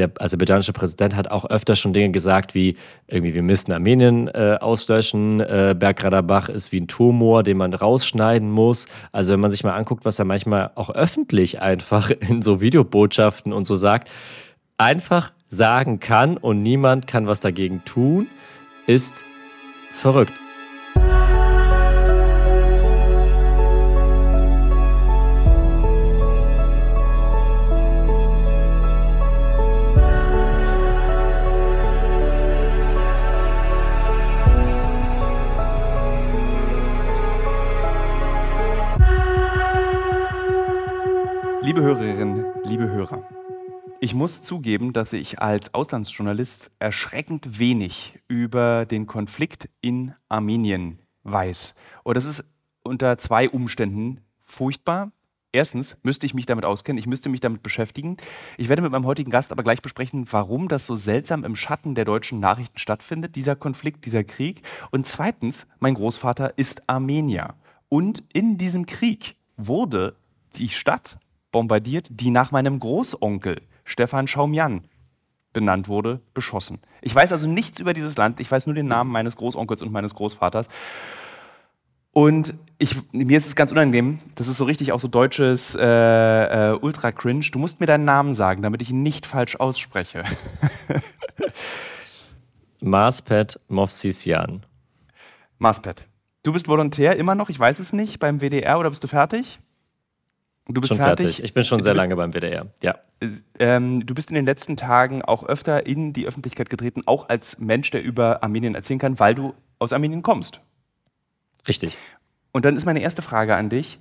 der aserbaidschanische Präsident hat auch öfter schon Dinge gesagt wie irgendwie, wir müssen Armenien äh, auslöschen, äh, Bergradabach ist wie ein Tumor, den man rausschneiden muss. Also wenn man sich mal anguckt, was er manchmal auch öffentlich einfach in so Videobotschaften und so sagt, einfach sagen kann und niemand kann was dagegen tun, ist verrückt. Liebe Hörerinnen, liebe Hörer, ich muss zugeben, dass ich als Auslandsjournalist erschreckend wenig über den Konflikt in Armenien weiß. Und das ist unter zwei Umständen furchtbar. Erstens müsste ich mich damit auskennen, ich müsste mich damit beschäftigen. Ich werde mit meinem heutigen Gast aber gleich besprechen, warum das so seltsam im Schatten der deutschen Nachrichten stattfindet, dieser Konflikt, dieser Krieg. Und zweitens, mein Großvater ist Armenier. Und in diesem Krieg wurde die Stadt bombardiert, die nach meinem Großonkel Stefan Schaumjan benannt wurde, beschossen. Ich weiß also nichts über dieses Land, ich weiß nur den Namen meines Großonkels und meines Großvaters. Und ich, mir ist es ganz unangenehm, das ist so richtig auch so deutsches äh, äh, Ultra-Cringe. Du musst mir deinen Namen sagen, damit ich ihn nicht falsch ausspreche. Marspet Movsisyan. Marspet. Du bist Volontär immer noch, ich weiß es nicht, beim WDR oder bist du fertig? Du bist schon fertig? fertig? Ich bin schon sehr bist, lange beim WDR, ja. Ähm, du bist in den letzten Tagen auch öfter in die Öffentlichkeit getreten, auch als Mensch, der über Armenien erzählen kann, weil du aus Armenien kommst. Richtig. Und dann ist meine erste Frage an dich.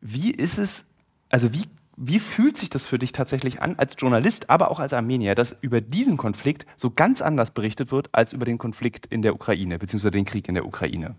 Wie ist es, also wie, wie fühlt sich das für dich tatsächlich an, als Journalist, aber auch als Armenier, dass über diesen Konflikt so ganz anders berichtet wird, als über den Konflikt in der Ukraine, beziehungsweise den Krieg in der Ukraine?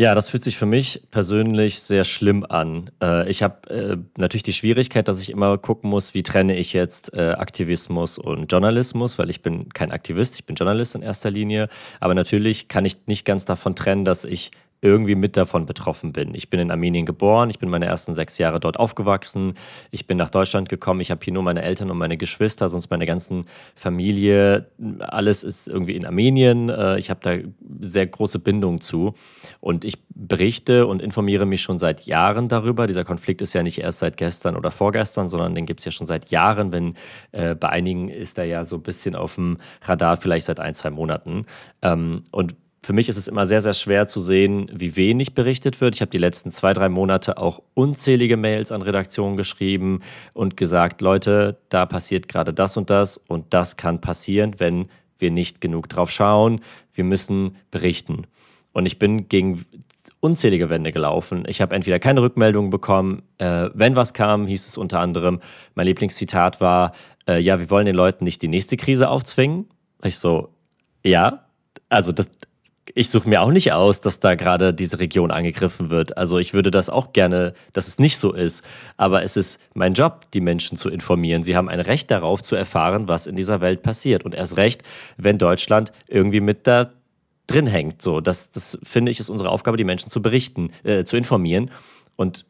Ja, das fühlt sich für mich persönlich sehr schlimm an. Äh, ich habe äh, natürlich die Schwierigkeit, dass ich immer gucken muss, wie trenne ich jetzt äh, Aktivismus und Journalismus, weil ich bin kein Aktivist, ich bin Journalist in erster Linie. Aber natürlich kann ich nicht ganz davon trennen, dass ich irgendwie mit davon betroffen bin. Ich bin in Armenien geboren, ich bin meine ersten sechs Jahre dort aufgewachsen, ich bin nach Deutschland gekommen, ich habe hier nur meine Eltern und meine Geschwister, sonst meine ganzen Familie, alles ist irgendwie in Armenien. Äh, ich habe da sehr große Bindung zu und ich berichte und informiere mich schon seit Jahren darüber. Dieser Konflikt ist ja nicht erst seit gestern oder vorgestern, sondern den gibt es ja schon seit Jahren. Wenn äh, bei einigen ist er ja so ein bisschen auf dem Radar, vielleicht seit ein, zwei Monaten. Ähm, und für mich ist es immer sehr, sehr schwer zu sehen, wie wenig berichtet wird. Ich habe die letzten zwei, drei Monate auch unzählige Mails an Redaktionen geschrieben und gesagt, Leute, da passiert gerade das und das und das kann passieren, wenn wir nicht genug drauf schauen. Wir müssen berichten. Und ich bin gegen unzählige Wände gelaufen. Ich habe entweder keine Rückmeldungen bekommen. Äh, wenn was kam, hieß es unter anderem, mein Lieblingszitat war, äh, ja, wir wollen den Leuten nicht die nächste Krise aufzwingen. Ich so, ja, also das, ich suche mir auch nicht aus, dass da gerade diese Region angegriffen wird. Also ich würde das auch gerne, dass es nicht so ist. Aber es ist mein Job, die Menschen zu informieren. Sie haben ein Recht darauf zu erfahren, was in dieser Welt passiert. Und erst recht, wenn Deutschland irgendwie mit da drin hängt. So, das, das finde ich, ist unsere Aufgabe, die Menschen zu berichten, äh, zu informieren. Und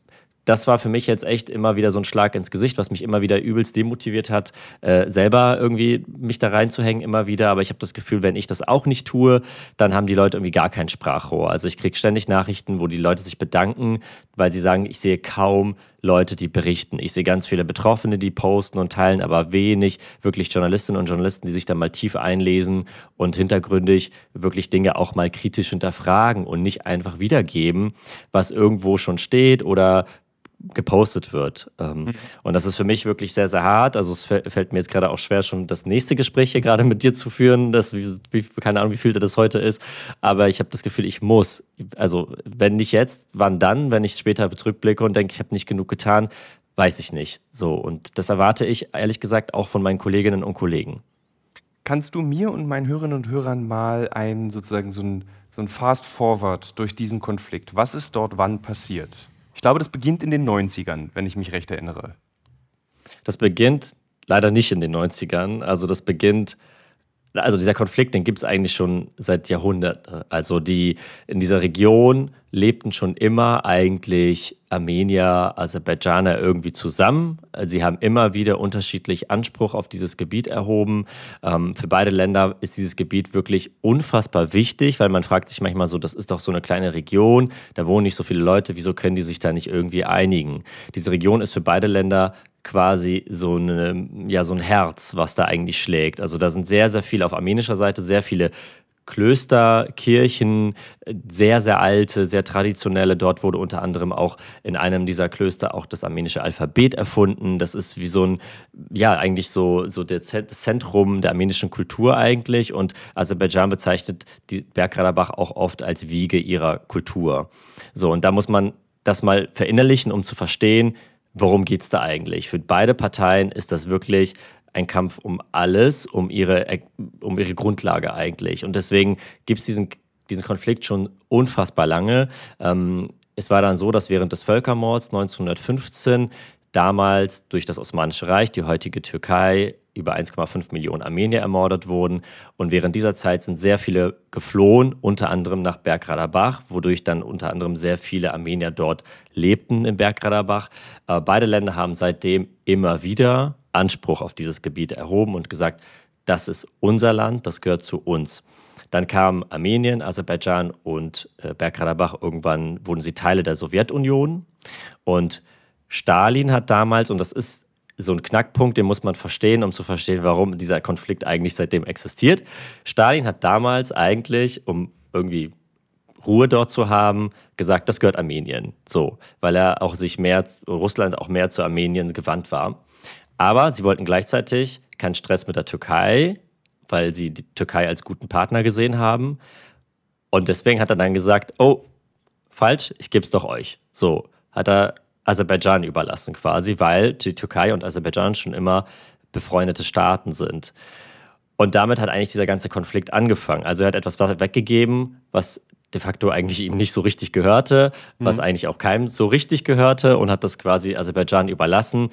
das war für mich jetzt echt immer wieder so ein Schlag ins Gesicht, was mich immer wieder übelst demotiviert hat, äh, selber irgendwie mich da reinzuhängen, immer wieder. Aber ich habe das Gefühl, wenn ich das auch nicht tue, dann haben die Leute irgendwie gar kein Sprachrohr. Also ich kriege ständig Nachrichten, wo die Leute sich bedanken, weil sie sagen, ich sehe kaum Leute, die berichten. Ich sehe ganz viele Betroffene, die posten und teilen, aber wenig wirklich Journalistinnen und Journalisten, die sich da mal tief einlesen und hintergründig wirklich Dinge auch mal kritisch hinterfragen und nicht einfach wiedergeben, was irgendwo schon steht oder gepostet wird. Ähm, mhm. Und das ist für mich wirklich sehr, sehr hart. Also es fällt mir jetzt gerade auch schwer, schon das nächste Gespräch hier gerade mit dir zu führen. Das, wie, keine Ahnung, wie viel das heute ist. Aber ich habe das Gefühl, ich muss. Also wenn nicht jetzt, wann dann? Wenn ich später zurückblicke und denke, ich habe nicht genug getan, weiß ich nicht. So. Und das erwarte ich ehrlich gesagt auch von meinen Kolleginnen und Kollegen. Kannst du mir und meinen Hörerinnen und Hörern mal ein sozusagen so ein, so ein Fast Forward durch diesen Konflikt? Was ist dort wann passiert? Ich glaube, das beginnt in den 90ern, wenn ich mich recht erinnere. Das beginnt leider nicht in den 90ern. Also das beginnt also dieser Konflikt, den gibt es eigentlich schon seit Jahrhunderten. Also die in dieser Region lebten schon immer eigentlich Armenier, Aserbaidschaner irgendwie zusammen. Sie haben immer wieder unterschiedlich Anspruch auf dieses Gebiet erhoben. Ähm, für beide Länder ist dieses Gebiet wirklich unfassbar wichtig, weil man fragt sich manchmal so, das ist doch so eine kleine Region, da wohnen nicht so viele Leute, wieso können die sich da nicht irgendwie einigen? Diese Region ist für beide Länder quasi so, eine, ja, so ein Herz, was da eigentlich schlägt. Also da sind sehr, sehr viele auf armenischer Seite, sehr viele Klöster, Kirchen, sehr, sehr alte, sehr traditionelle. Dort wurde unter anderem auch in einem dieser Klöster auch das armenische Alphabet erfunden. Das ist wie so ein, ja, eigentlich so, so das Zentrum der armenischen Kultur eigentlich. Und Aserbaidschan bezeichnet die Bergkarabach auch oft als Wiege ihrer Kultur. So, und da muss man das mal verinnerlichen, um zu verstehen, worum geht es da eigentlich? Für beide Parteien ist das wirklich ein Kampf um alles, um ihre, um ihre Grundlage eigentlich. Und deswegen gibt es diesen, diesen Konflikt schon unfassbar lange. Ähm, es war dann so, dass während des Völkermords 1915 damals durch das Osmanische Reich, die heutige Türkei, über 1,5 Millionen Armenier ermordet wurden. Und während dieser Zeit sind sehr viele geflohen, unter anderem nach Bergradabach, wodurch dann unter anderem sehr viele Armenier dort lebten in Bergradabach. Äh, beide Länder haben seitdem immer wieder Anspruch auf dieses Gebiet erhoben und gesagt, das ist unser Land, das gehört zu uns. Dann kam Armenien, Aserbaidschan und äh, Bergkarabach. Irgendwann wurden sie Teile der Sowjetunion. Und Stalin hat damals, und das ist so ein Knackpunkt, den muss man verstehen, um zu verstehen, warum dieser Konflikt eigentlich seitdem existiert. Stalin hat damals eigentlich, um irgendwie Ruhe dort zu haben, gesagt, das gehört Armenien. So, weil er auch sich mehr, Russland auch mehr zu Armenien gewandt war. Aber sie wollten gleichzeitig keinen Stress mit der Türkei, weil sie die Türkei als guten Partner gesehen haben. Und deswegen hat er dann gesagt, oh, falsch, ich gebe es doch euch. So hat er Aserbaidschan überlassen quasi, weil die Türkei und Aserbaidschan schon immer befreundete Staaten sind. Und damit hat eigentlich dieser ganze Konflikt angefangen. Also er hat etwas weggegeben, was de facto eigentlich ihm nicht so richtig gehörte, was mhm. eigentlich auch keinem so richtig gehörte und hat das quasi Aserbaidschan überlassen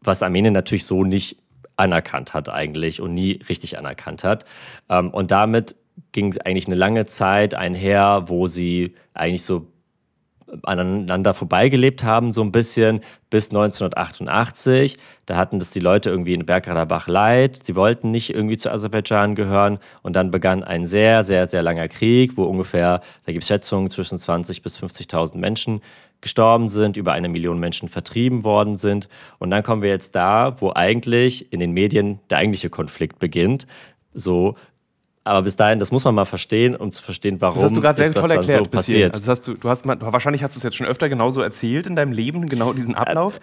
was Armenien natürlich so nicht anerkannt hat eigentlich und nie richtig anerkannt hat. Ähm, und damit ging es eigentlich eine lange Zeit einher, wo sie eigentlich so aneinander vorbeigelebt haben, so ein bisschen bis 1988. Da hatten das die Leute irgendwie in Bergkarabach leid. Sie wollten nicht irgendwie zu Aserbaidschan gehören. Und dann begann ein sehr, sehr, sehr langer Krieg, wo ungefähr, da gibt es Schätzungen, zwischen 20.000 bis 50.000 Menschen gestorben sind, über eine Million Menschen vertrieben worden sind. Und dann kommen wir jetzt da, wo eigentlich in den Medien der eigentliche Konflikt beginnt. So, aber bis dahin, das muss man mal verstehen, um zu verstehen, warum das hast du gerade sehr toll erklärt, so passiert. Also hast du, du hast mal, wahrscheinlich hast du es jetzt schon öfter genauso erzählt in deinem Leben, genau diesen Ablauf.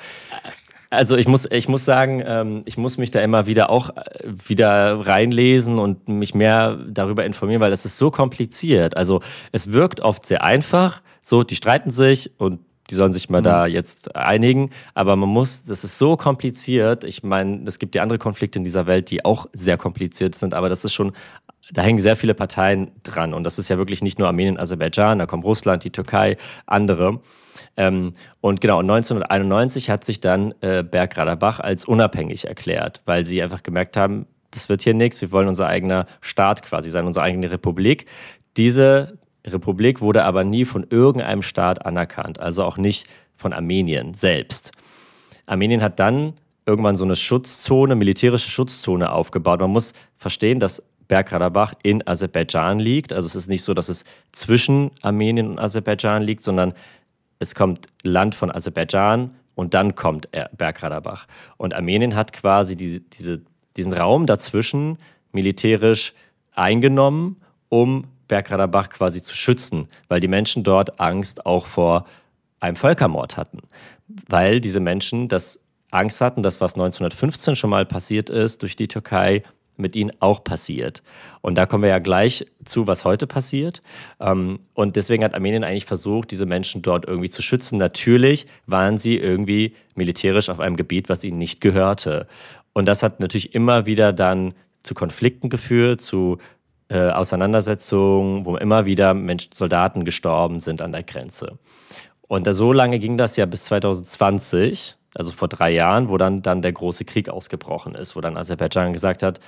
Also ich muss, ich muss sagen, ähm, ich muss mich da immer wieder auch äh, wieder reinlesen und mich mehr darüber informieren, weil das ist so kompliziert. Also es wirkt oft sehr einfach, so die streiten sich und die sollen sich mal mhm. da jetzt einigen. Aber man muss, das ist so kompliziert. Ich meine, es gibt ja andere Konflikte in dieser Welt, die auch sehr kompliziert sind, aber das ist schon, da hängen sehr viele Parteien dran. Und das ist ja wirklich nicht nur Armenien, Aserbaidschan, da kommt Russland, die Türkei, andere. Ähm, und genau, 1991 hat sich dann äh, Bergradabach als unabhängig erklärt, weil sie einfach gemerkt haben, das wird hier nichts, wir wollen unser eigener Staat quasi sein, unsere eigene Republik. Diese Republik wurde aber nie von irgendeinem Staat anerkannt, also auch nicht von Armenien selbst. Armenien hat dann irgendwann so eine Schutzzone, militärische Schutzzone aufgebaut. Man muss verstehen, dass Bergkarabach in Aserbaidschan liegt. Also es ist nicht so, dass es zwischen Armenien und Aserbaidschan liegt, sondern es kommt Land von Aserbaidschan und dann kommt Bergkarabach. Und Armenien hat quasi diese, diese, diesen Raum dazwischen militärisch eingenommen, um Bergkarabach quasi zu schützen, weil die Menschen dort Angst auch vor einem Völkermord hatten. Weil diese Menschen das Angst hatten, dass was 1915 schon mal passiert ist durch die Türkei, mit ihnen auch passiert. Und da kommen wir ja gleich zu, was heute passiert. Ähm, und deswegen hat Armenien eigentlich versucht, diese Menschen dort irgendwie zu schützen. Natürlich waren sie irgendwie militärisch auf einem Gebiet, was ihnen nicht gehörte. Und das hat natürlich immer wieder dann zu Konflikten geführt, zu äh, Auseinandersetzungen, wo immer wieder Menschen, Soldaten gestorben sind an der Grenze. Und da, so lange ging das ja bis 2020, also vor drei Jahren, wo dann, dann der große Krieg ausgebrochen ist, wo dann Aserbaidschan gesagt hat,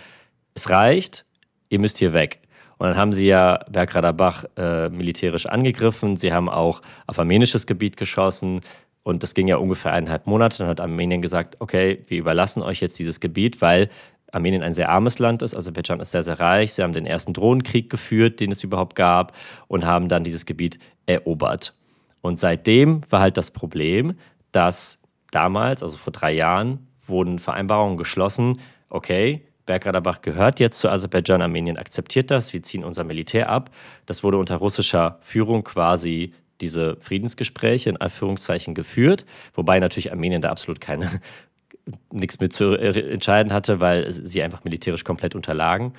es reicht, ihr müsst hier weg. Und dann haben sie ja Bergradabach äh, militärisch angegriffen. Sie haben auch auf armenisches Gebiet geschossen. Und das ging ja ungefähr eineinhalb Monate. Dann hat Armenien gesagt, okay, wir überlassen euch jetzt dieses Gebiet, weil Armenien ein sehr armes Land ist. Aserbaidschan ist sehr, sehr reich. Sie haben den ersten Drohnenkrieg geführt, den es überhaupt gab, und haben dann dieses Gebiet erobert. Und seitdem war halt das Problem, dass damals, also vor drei Jahren, wurden Vereinbarungen geschlossen, okay, Bergradabach gehört jetzt zu Aserbaidschan, Armenien akzeptiert das, wir ziehen unser Militär ab. Das wurde unter russischer Führung quasi diese Friedensgespräche in Anführungszeichen geführt, wobei natürlich Armenien da absolut keine nichts mit zu entscheiden hatte, weil sie einfach militärisch komplett unterlagen.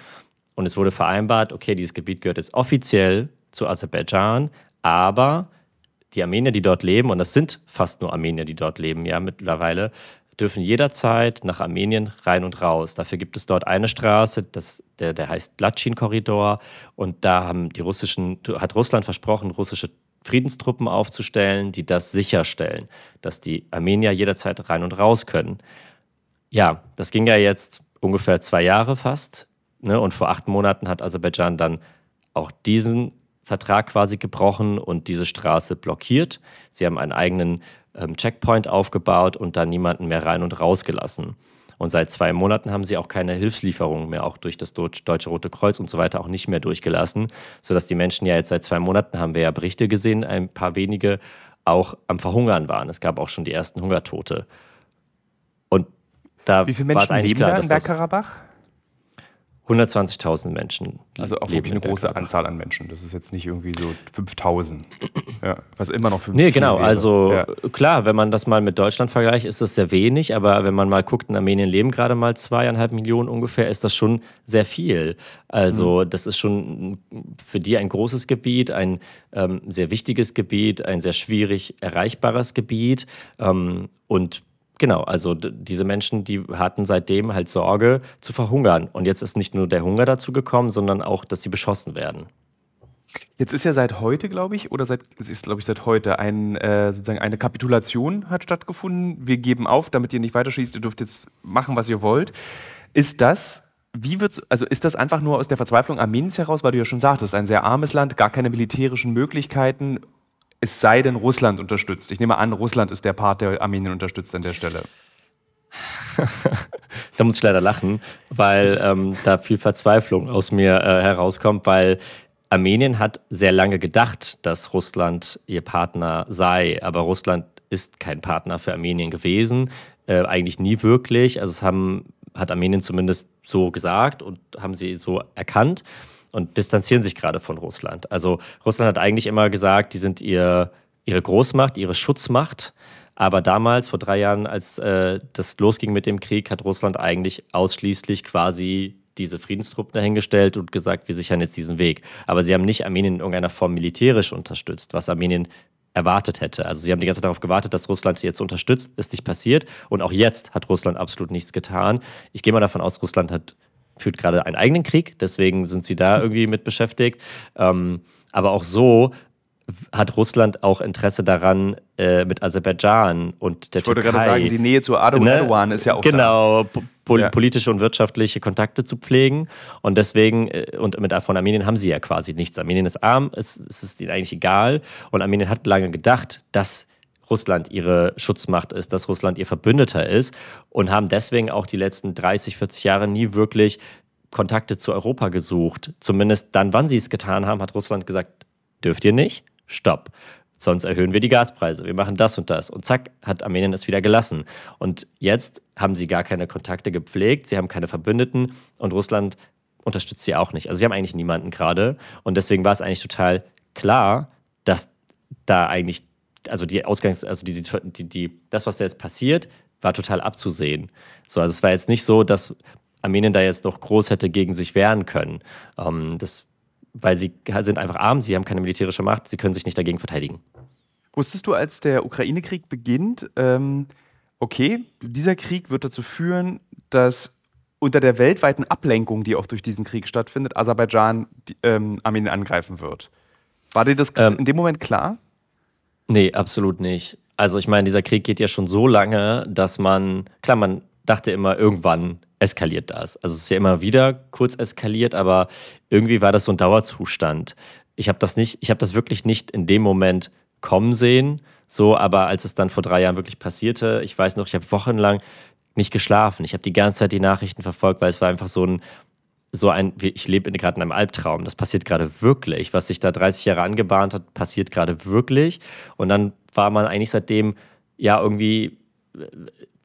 Und es wurde vereinbart, okay, dieses Gebiet gehört jetzt offiziell zu Aserbaidschan, aber die Armenier, die dort leben, und das sind fast nur Armenier, die dort leben, ja, mittlerweile, dürfen jederzeit nach Armenien rein und raus. Dafür gibt es dort eine Straße, das, der, der heißt Latschin-Korridor. Und da haben die russischen, hat Russland versprochen, russische Friedenstruppen aufzustellen, die das sicherstellen, dass die Armenier jederzeit rein und raus können. Ja, das ging ja jetzt ungefähr zwei Jahre fast. Ne? Und vor acht Monaten hat Aserbaidschan dann auch diesen Vertrag quasi gebrochen und diese Straße blockiert. Sie haben einen eigenen ähm, Checkpoint aufgebaut und dann niemanden mehr rein und rausgelassen. Und seit zwei Monaten haben sie auch keine Hilfslieferungen mehr, auch durch das Deutsche Rote Kreuz und so weiter, auch nicht mehr durchgelassen, sodass die Menschen ja jetzt seit zwei Monaten, haben wir ja Berichte gesehen, ein paar wenige auch am Verhungern waren. Es gab auch schon die ersten Hungertote. Und da Wie viele Menschen leben klar, da in Bergkarabach? 120.000 Menschen. Also auch wirklich eine große Anzahl an Menschen. Das ist jetzt nicht irgendwie so 5.000. Ja, was immer noch für Nee, genau. Wäre. Also ja. klar, wenn man das mal mit Deutschland vergleicht, ist das sehr wenig. Aber wenn man mal guckt, in Armenien leben gerade mal zweieinhalb Millionen ungefähr, ist das schon sehr viel. Also mhm. das ist schon für die ein großes Gebiet, ein ähm, sehr wichtiges Gebiet, ein sehr schwierig erreichbares Gebiet. Ähm, und Genau, also diese Menschen, die hatten seitdem halt Sorge zu verhungern. Und jetzt ist nicht nur der Hunger dazu gekommen, sondern auch, dass sie beschossen werden. Jetzt ist ja seit heute, glaube ich, oder seit, es ist, glaube ich, seit heute ein, äh, sozusagen eine Kapitulation hat stattgefunden. Wir geben auf, damit ihr nicht weiterschießt, ihr dürft jetzt machen, was ihr wollt. Ist das, wie wird, also ist das einfach nur aus der Verzweiflung Armeniens heraus, weil du ja schon sagtest, ein sehr armes Land, gar keine militärischen Möglichkeiten es sei denn, Russland unterstützt. Ich nehme an, Russland ist der Part, der Armenien unterstützt an der Stelle. da muss ich leider lachen, weil ähm, da viel Verzweiflung aus mir äh, herauskommt, weil Armenien hat sehr lange gedacht, dass Russland ihr Partner sei, aber Russland ist kein Partner für Armenien gewesen, äh, eigentlich nie wirklich. Also es haben, hat Armenien zumindest so gesagt und haben sie so erkannt und distanzieren sich gerade von Russland. Also Russland hat eigentlich immer gesagt, die sind ihr, ihre Großmacht, ihre Schutzmacht. Aber damals, vor drei Jahren, als äh, das losging mit dem Krieg, hat Russland eigentlich ausschließlich quasi diese Friedenstruppen dahingestellt und gesagt, wir sichern jetzt diesen Weg. Aber sie haben nicht Armenien in irgendeiner Form militärisch unterstützt, was Armenien erwartet hätte. Also sie haben die ganze Zeit darauf gewartet, dass Russland sie jetzt unterstützt, ist nicht passiert. Und auch jetzt hat Russland absolut nichts getan. Ich gehe mal davon aus, Russland hat führt gerade einen eigenen Krieg, deswegen sind sie da irgendwie mit beschäftigt. Ähm, aber auch so hat Russland auch Interesse daran äh, mit Aserbaidschan und der Türkei. Ich wollte gerade sagen, die Nähe zu Erdogan ne? Ist ja auch Genau, pol ja. politische und wirtschaftliche Kontakte zu pflegen. Und deswegen, äh, und mit von Armenien haben sie ja quasi nichts. Armenien ist arm, es, es ist ihnen eigentlich egal. Und Armenien hat lange gedacht, dass Russland ihre Schutzmacht ist, dass Russland ihr Verbündeter ist und haben deswegen auch die letzten 30, 40 Jahre nie wirklich Kontakte zu Europa gesucht. Zumindest dann, wann sie es getan haben, hat Russland gesagt, dürft ihr nicht? Stopp. Sonst erhöhen wir die Gaspreise. Wir machen das und das. Und zack, hat Armenien es wieder gelassen. Und jetzt haben sie gar keine Kontakte gepflegt, sie haben keine Verbündeten und Russland unterstützt sie auch nicht. Also sie haben eigentlich niemanden gerade. Und deswegen war es eigentlich total klar, dass da eigentlich also die Ausgangs-, also die, die, die, das, was da jetzt passiert, war total abzusehen. So, also es war jetzt nicht so, dass Armenien da jetzt noch groß hätte gegen sich wehren können. Ähm, das, weil sie sind einfach arm, sie haben keine militärische Macht, sie können sich nicht dagegen verteidigen. Wusstest du, als der Ukraine-Krieg beginnt, ähm, okay, dieser Krieg wird dazu führen, dass unter der weltweiten Ablenkung, die auch durch diesen Krieg stattfindet, Aserbaidschan die, ähm, Armenien angreifen wird. War dir das ähm, in dem Moment klar? Nee, absolut nicht. Also ich meine, dieser Krieg geht ja schon so lange, dass man, klar, man dachte immer, irgendwann eskaliert das. Also es ist ja immer wieder kurz eskaliert, aber irgendwie war das so ein Dauerzustand. Ich habe das nicht, ich habe das wirklich nicht in dem Moment kommen sehen, so, aber als es dann vor drei Jahren wirklich passierte, ich weiß noch, ich habe wochenlang nicht geschlafen. Ich habe die ganze Zeit die Nachrichten verfolgt, weil es war einfach so ein, so ein, ich lebe gerade in einem Albtraum. Das passiert gerade wirklich. Was sich da 30 Jahre angebahnt hat, passiert gerade wirklich. Und dann war man eigentlich seitdem, ja, irgendwie äh,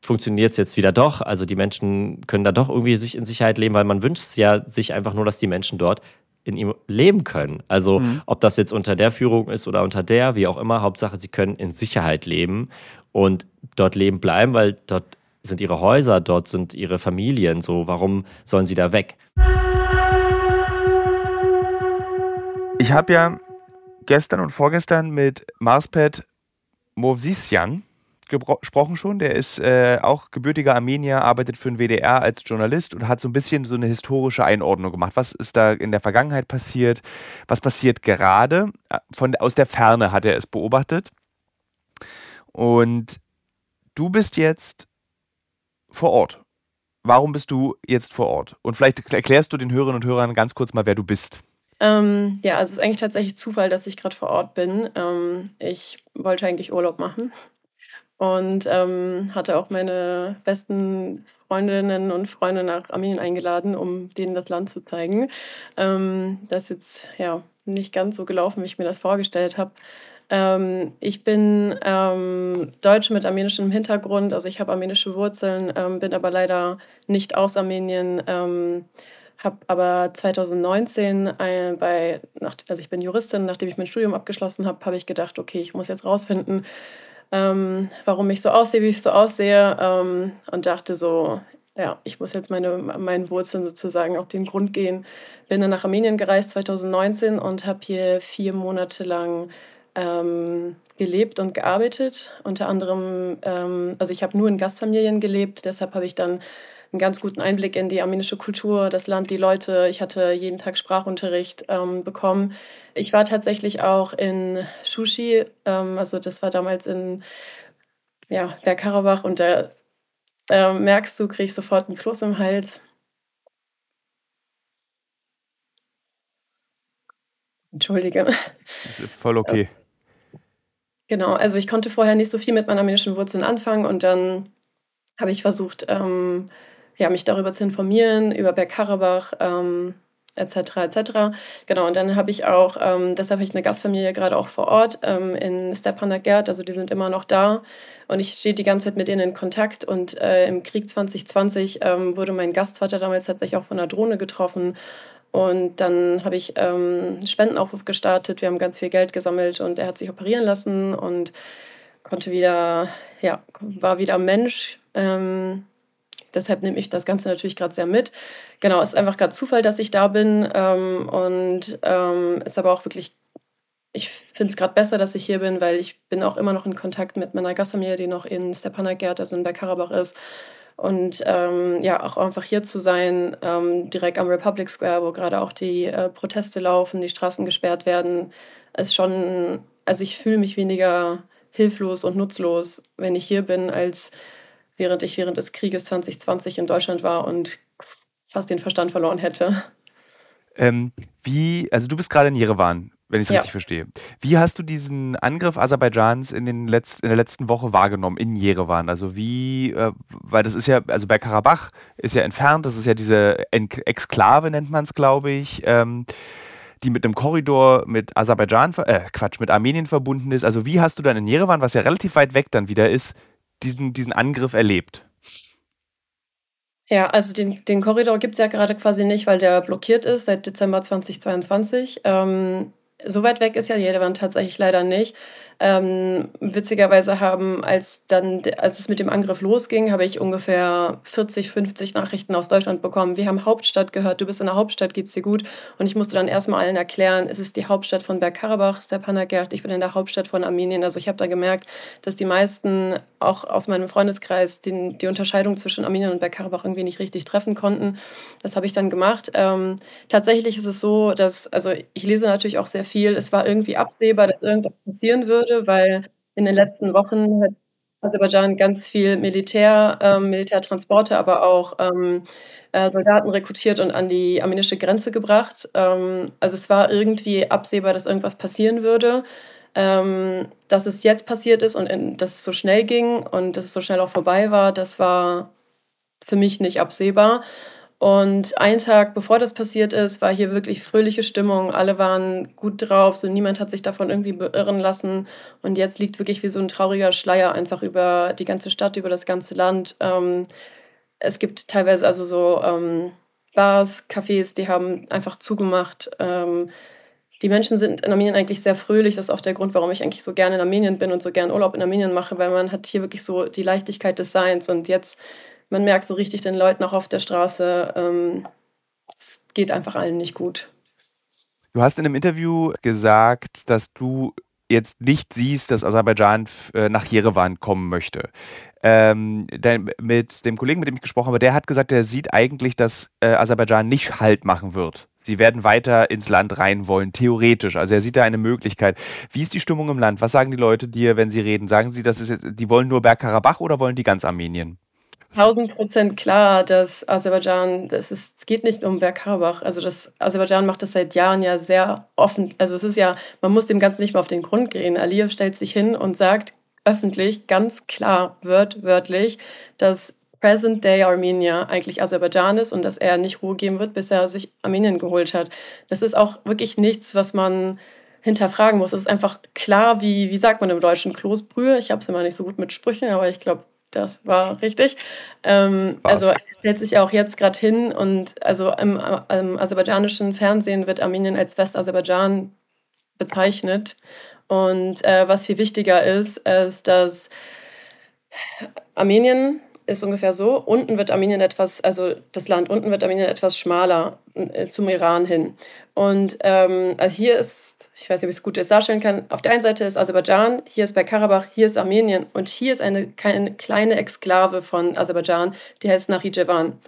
funktioniert es jetzt wieder doch. Also die Menschen können da doch irgendwie sich in Sicherheit leben, weil man wünscht ja sich einfach nur, dass die Menschen dort in ihm leben können. Also mhm. ob das jetzt unter der Führung ist oder unter der, wie auch immer, Hauptsache, sie können in Sicherheit leben und dort leben bleiben, weil dort sind ihre Häuser, dort sind ihre Familien. So, warum sollen sie da weg? Ich habe ja gestern und vorgestern mit Marspet Movsisyan gesprochen schon. Der ist äh, auch gebürtiger Armenier, arbeitet für den WDR als Journalist und hat so ein bisschen so eine historische Einordnung gemacht. Was ist da in der Vergangenheit passiert? Was passiert gerade? Äh, von, aus der Ferne hat er es beobachtet. Und du bist jetzt vor Ort. Warum bist du jetzt vor Ort? Und vielleicht erklärst du den Hörerinnen und Hörern ganz kurz mal, wer du bist. Ähm, ja, also es ist eigentlich tatsächlich Zufall, dass ich gerade vor Ort bin. Ähm, ich wollte eigentlich Urlaub machen und ähm, hatte auch meine besten Freundinnen und Freunde nach Armenien eingeladen, um denen das Land zu zeigen. Ähm, das ist jetzt ja nicht ganz so gelaufen, wie ich mir das vorgestellt habe. Ähm, ich bin ähm, Deutsche mit armenischem Hintergrund, also ich habe armenische Wurzeln, ähm, bin aber leider nicht aus Armenien. Ähm, habe aber 2019 äh, bei, nach, also ich bin Juristin, nachdem ich mein Studium abgeschlossen habe, habe ich gedacht, okay, ich muss jetzt rausfinden, ähm, warum ich so aussehe, wie ich so aussehe. Ähm, und dachte so, ja, ich muss jetzt meine, meinen Wurzeln sozusagen auf den Grund gehen. Bin dann nach Armenien gereist 2019 und habe hier vier Monate lang ähm, gelebt und gearbeitet. Unter anderem, ähm, also ich habe nur in Gastfamilien gelebt, deshalb habe ich dann einen ganz guten Einblick in die armenische Kultur, das Land, die Leute. Ich hatte jeden Tag Sprachunterricht ähm, bekommen. Ich war tatsächlich auch in Shushi, ähm, also das war damals in ja, Bergkarabach und da äh, merkst du, krieg ich sofort einen Kloß im Hals. Entschuldige. Das ist voll okay. Genau, also ich konnte vorher nicht so viel mit meinen armenischen Wurzeln anfangen und dann habe ich versucht, ähm, ja, mich darüber zu informieren, über Bergkarabach, ähm, etc. etc. Genau, und dann habe ich auch, ähm, deshalb habe ich eine Gastfamilie gerade auch vor Ort ähm, in Stepanakert, also die sind immer noch da und ich stehe die ganze Zeit mit denen in Kontakt und äh, im Krieg 2020 ähm, wurde mein Gastvater damals tatsächlich auch von einer Drohne getroffen und dann habe ich ähm, einen Spendenaufruf gestartet, wir haben ganz viel Geld gesammelt und er hat sich operieren lassen und konnte wieder, ja, war wieder Mensch. Ähm, deshalb nehme ich das Ganze natürlich gerade sehr mit. Genau, es ist einfach gerade Zufall, dass ich da bin ähm, und ähm, ist aber auch wirklich, ich finde es gerade besser, dass ich hier bin, weil ich bin auch immer noch in Kontakt mit meiner Gastfamilie, die noch in Stepanakert, also in Bergkarabach ist. Und ähm, ja, auch einfach hier zu sein, ähm, direkt am Republic Square, wo gerade auch die äh, Proteste laufen, die Straßen gesperrt werden, ist schon, also ich fühle mich weniger hilflos und nutzlos, wenn ich hier bin, als während ich während des Krieges 2020 in Deutschland war und fast den Verstand verloren hätte. Ähm, wie, also du bist gerade in Jerewan, wenn ich es ja. richtig verstehe. Wie hast du diesen Angriff Aserbaidschans in, den Letz-, in der letzten Woche wahrgenommen in Jerewan? Also wie, äh, weil das ist ja, also bei Karabach ist ja entfernt, das ist ja diese Exklave, nennt man es, glaube ich. Ähm, die mit einem Korridor mit Aserbaidschan, äh, Quatsch, mit Armenien verbunden ist. Also wie hast du dann in Jerewan, was ja relativ weit weg dann wieder ist, diesen, diesen Angriff erlebt? Ja, also den, den Korridor gibt es ja gerade quasi nicht, weil der blockiert ist seit Dezember 2022. Ähm, so weit weg ist ja Jerewan tatsächlich leider nicht. Ähm, witzigerweise haben, als dann, als es mit dem Angriff losging, habe ich ungefähr 40, 50 Nachrichten aus Deutschland bekommen. Wir haben Hauptstadt gehört, du bist in der Hauptstadt, geht's dir gut? Und ich musste dann erstmal allen erklären, es ist die Hauptstadt von Bergkarabach, Stepanakert, ich bin in der Hauptstadt von Armenien. Also ich habe da gemerkt, dass die meisten auch aus meinem Freundeskreis den, die Unterscheidung zwischen Armenien und Bergkarabach irgendwie nicht richtig treffen konnten. Das habe ich dann gemacht. Ähm, tatsächlich ist es so, dass, also ich lese natürlich auch sehr viel, es war irgendwie absehbar, dass irgendwas passieren würde würde, weil in den letzten Wochen Aserbaidschan ganz viel Militär ähm, Militärtransporte, aber auch, ähm, äh, Soldaten rekrutiert und an die armenische Grenze gebracht. Ähm, also, es war irgendwie absehbar, dass irgendwas passieren würde. Ähm, dass es jetzt passiert ist und in dass es so schnell ging und dass es so schnell auch vorbei war, das war für mich nicht absehbar. Und einen Tag bevor das passiert ist, war hier wirklich fröhliche Stimmung. Alle waren gut drauf, so niemand hat sich davon irgendwie beirren lassen. Und jetzt liegt wirklich wie so ein trauriger Schleier einfach über die ganze Stadt, über das ganze Land. Ähm, es gibt teilweise also so ähm, Bars, Cafés, die haben einfach zugemacht. Ähm, die Menschen sind in Armenien eigentlich sehr fröhlich. Das ist auch der Grund, warum ich eigentlich so gerne in Armenien bin und so gerne Urlaub in Armenien mache, weil man hat hier wirklich so die Leichtigkeit des Seins. Und jetzt man merkt so richtig den Leuten auch auf der Straße, ähm, es geht einfach allen nicht gut. Du hast in einem Interview gesagt, dass du jetzt nicht siehst, dass Aserbaidschan äh, nach Jerewan kommen möchte. Ähm, mit dem Kollegen, mit dem ich gesprochen habe, der hat gesagt, er sieht eigentlich, dass äh, Aserbaidschan nicht Halt machen wird. Sie werden weiter ins Land rein wollen, theoretisch. Also er sieht da eine Möglichkeit. Wie ist die Stimmung im Land? Was sagen die Leute dir, wenn sie reden? Sagen sie, dass es, die wollen nur Bergkarabach oder wollen die ganz Armenien? 1000 Prozent klar, dass Aserbaidschan, das ist, es geht nicht um Bergkarabach. Also das Aserbaidschan macht das seit Jahren ja sehr offen. Also es ist ja, man muss dem Ganzen nicht mehr auf den Grund gehen. Aliyev stellt sich hin und sagt öffentlich, ganz klar, wört, wörtlich, dass Present Day Armenia eigentlich Aserbaidschan ist und dass er nicht Ruhe geben wird, bis er sich Armenien geholt hat. Das ist auch wirklich nichts, was man hinterfragen muss. Es ist einfach klar, wie, wie sagt man im Deutschen, Kloßbrühe. Ich habe es immer nicht so gut mit Sprüchen, aber ich glaube, das war richtig. Ähm, also er stellt sich auch jetzt gerade hin und also im, im, aserbaidschanischen Fernsehen wird Armenien als Westaserbaidschan bezeichnet. Und äh, was viel wichtiger ist, ist, dass Armenien ist ungefähr so. Unten wird Armenien etwas, also das Land unten wird Armenien etwas schmaler äh, zum Iran hin. Und ähm, also hier ist, ich weiß nicht, ob ich es gut darstellen kann, auf der einen Seite ist Aserbaidschan, hier ist Bergkarabach, hier ist Armenien und hier ist eine, eine kleine Exklave von Aserbaidschan, die heißt Nakhitschewan.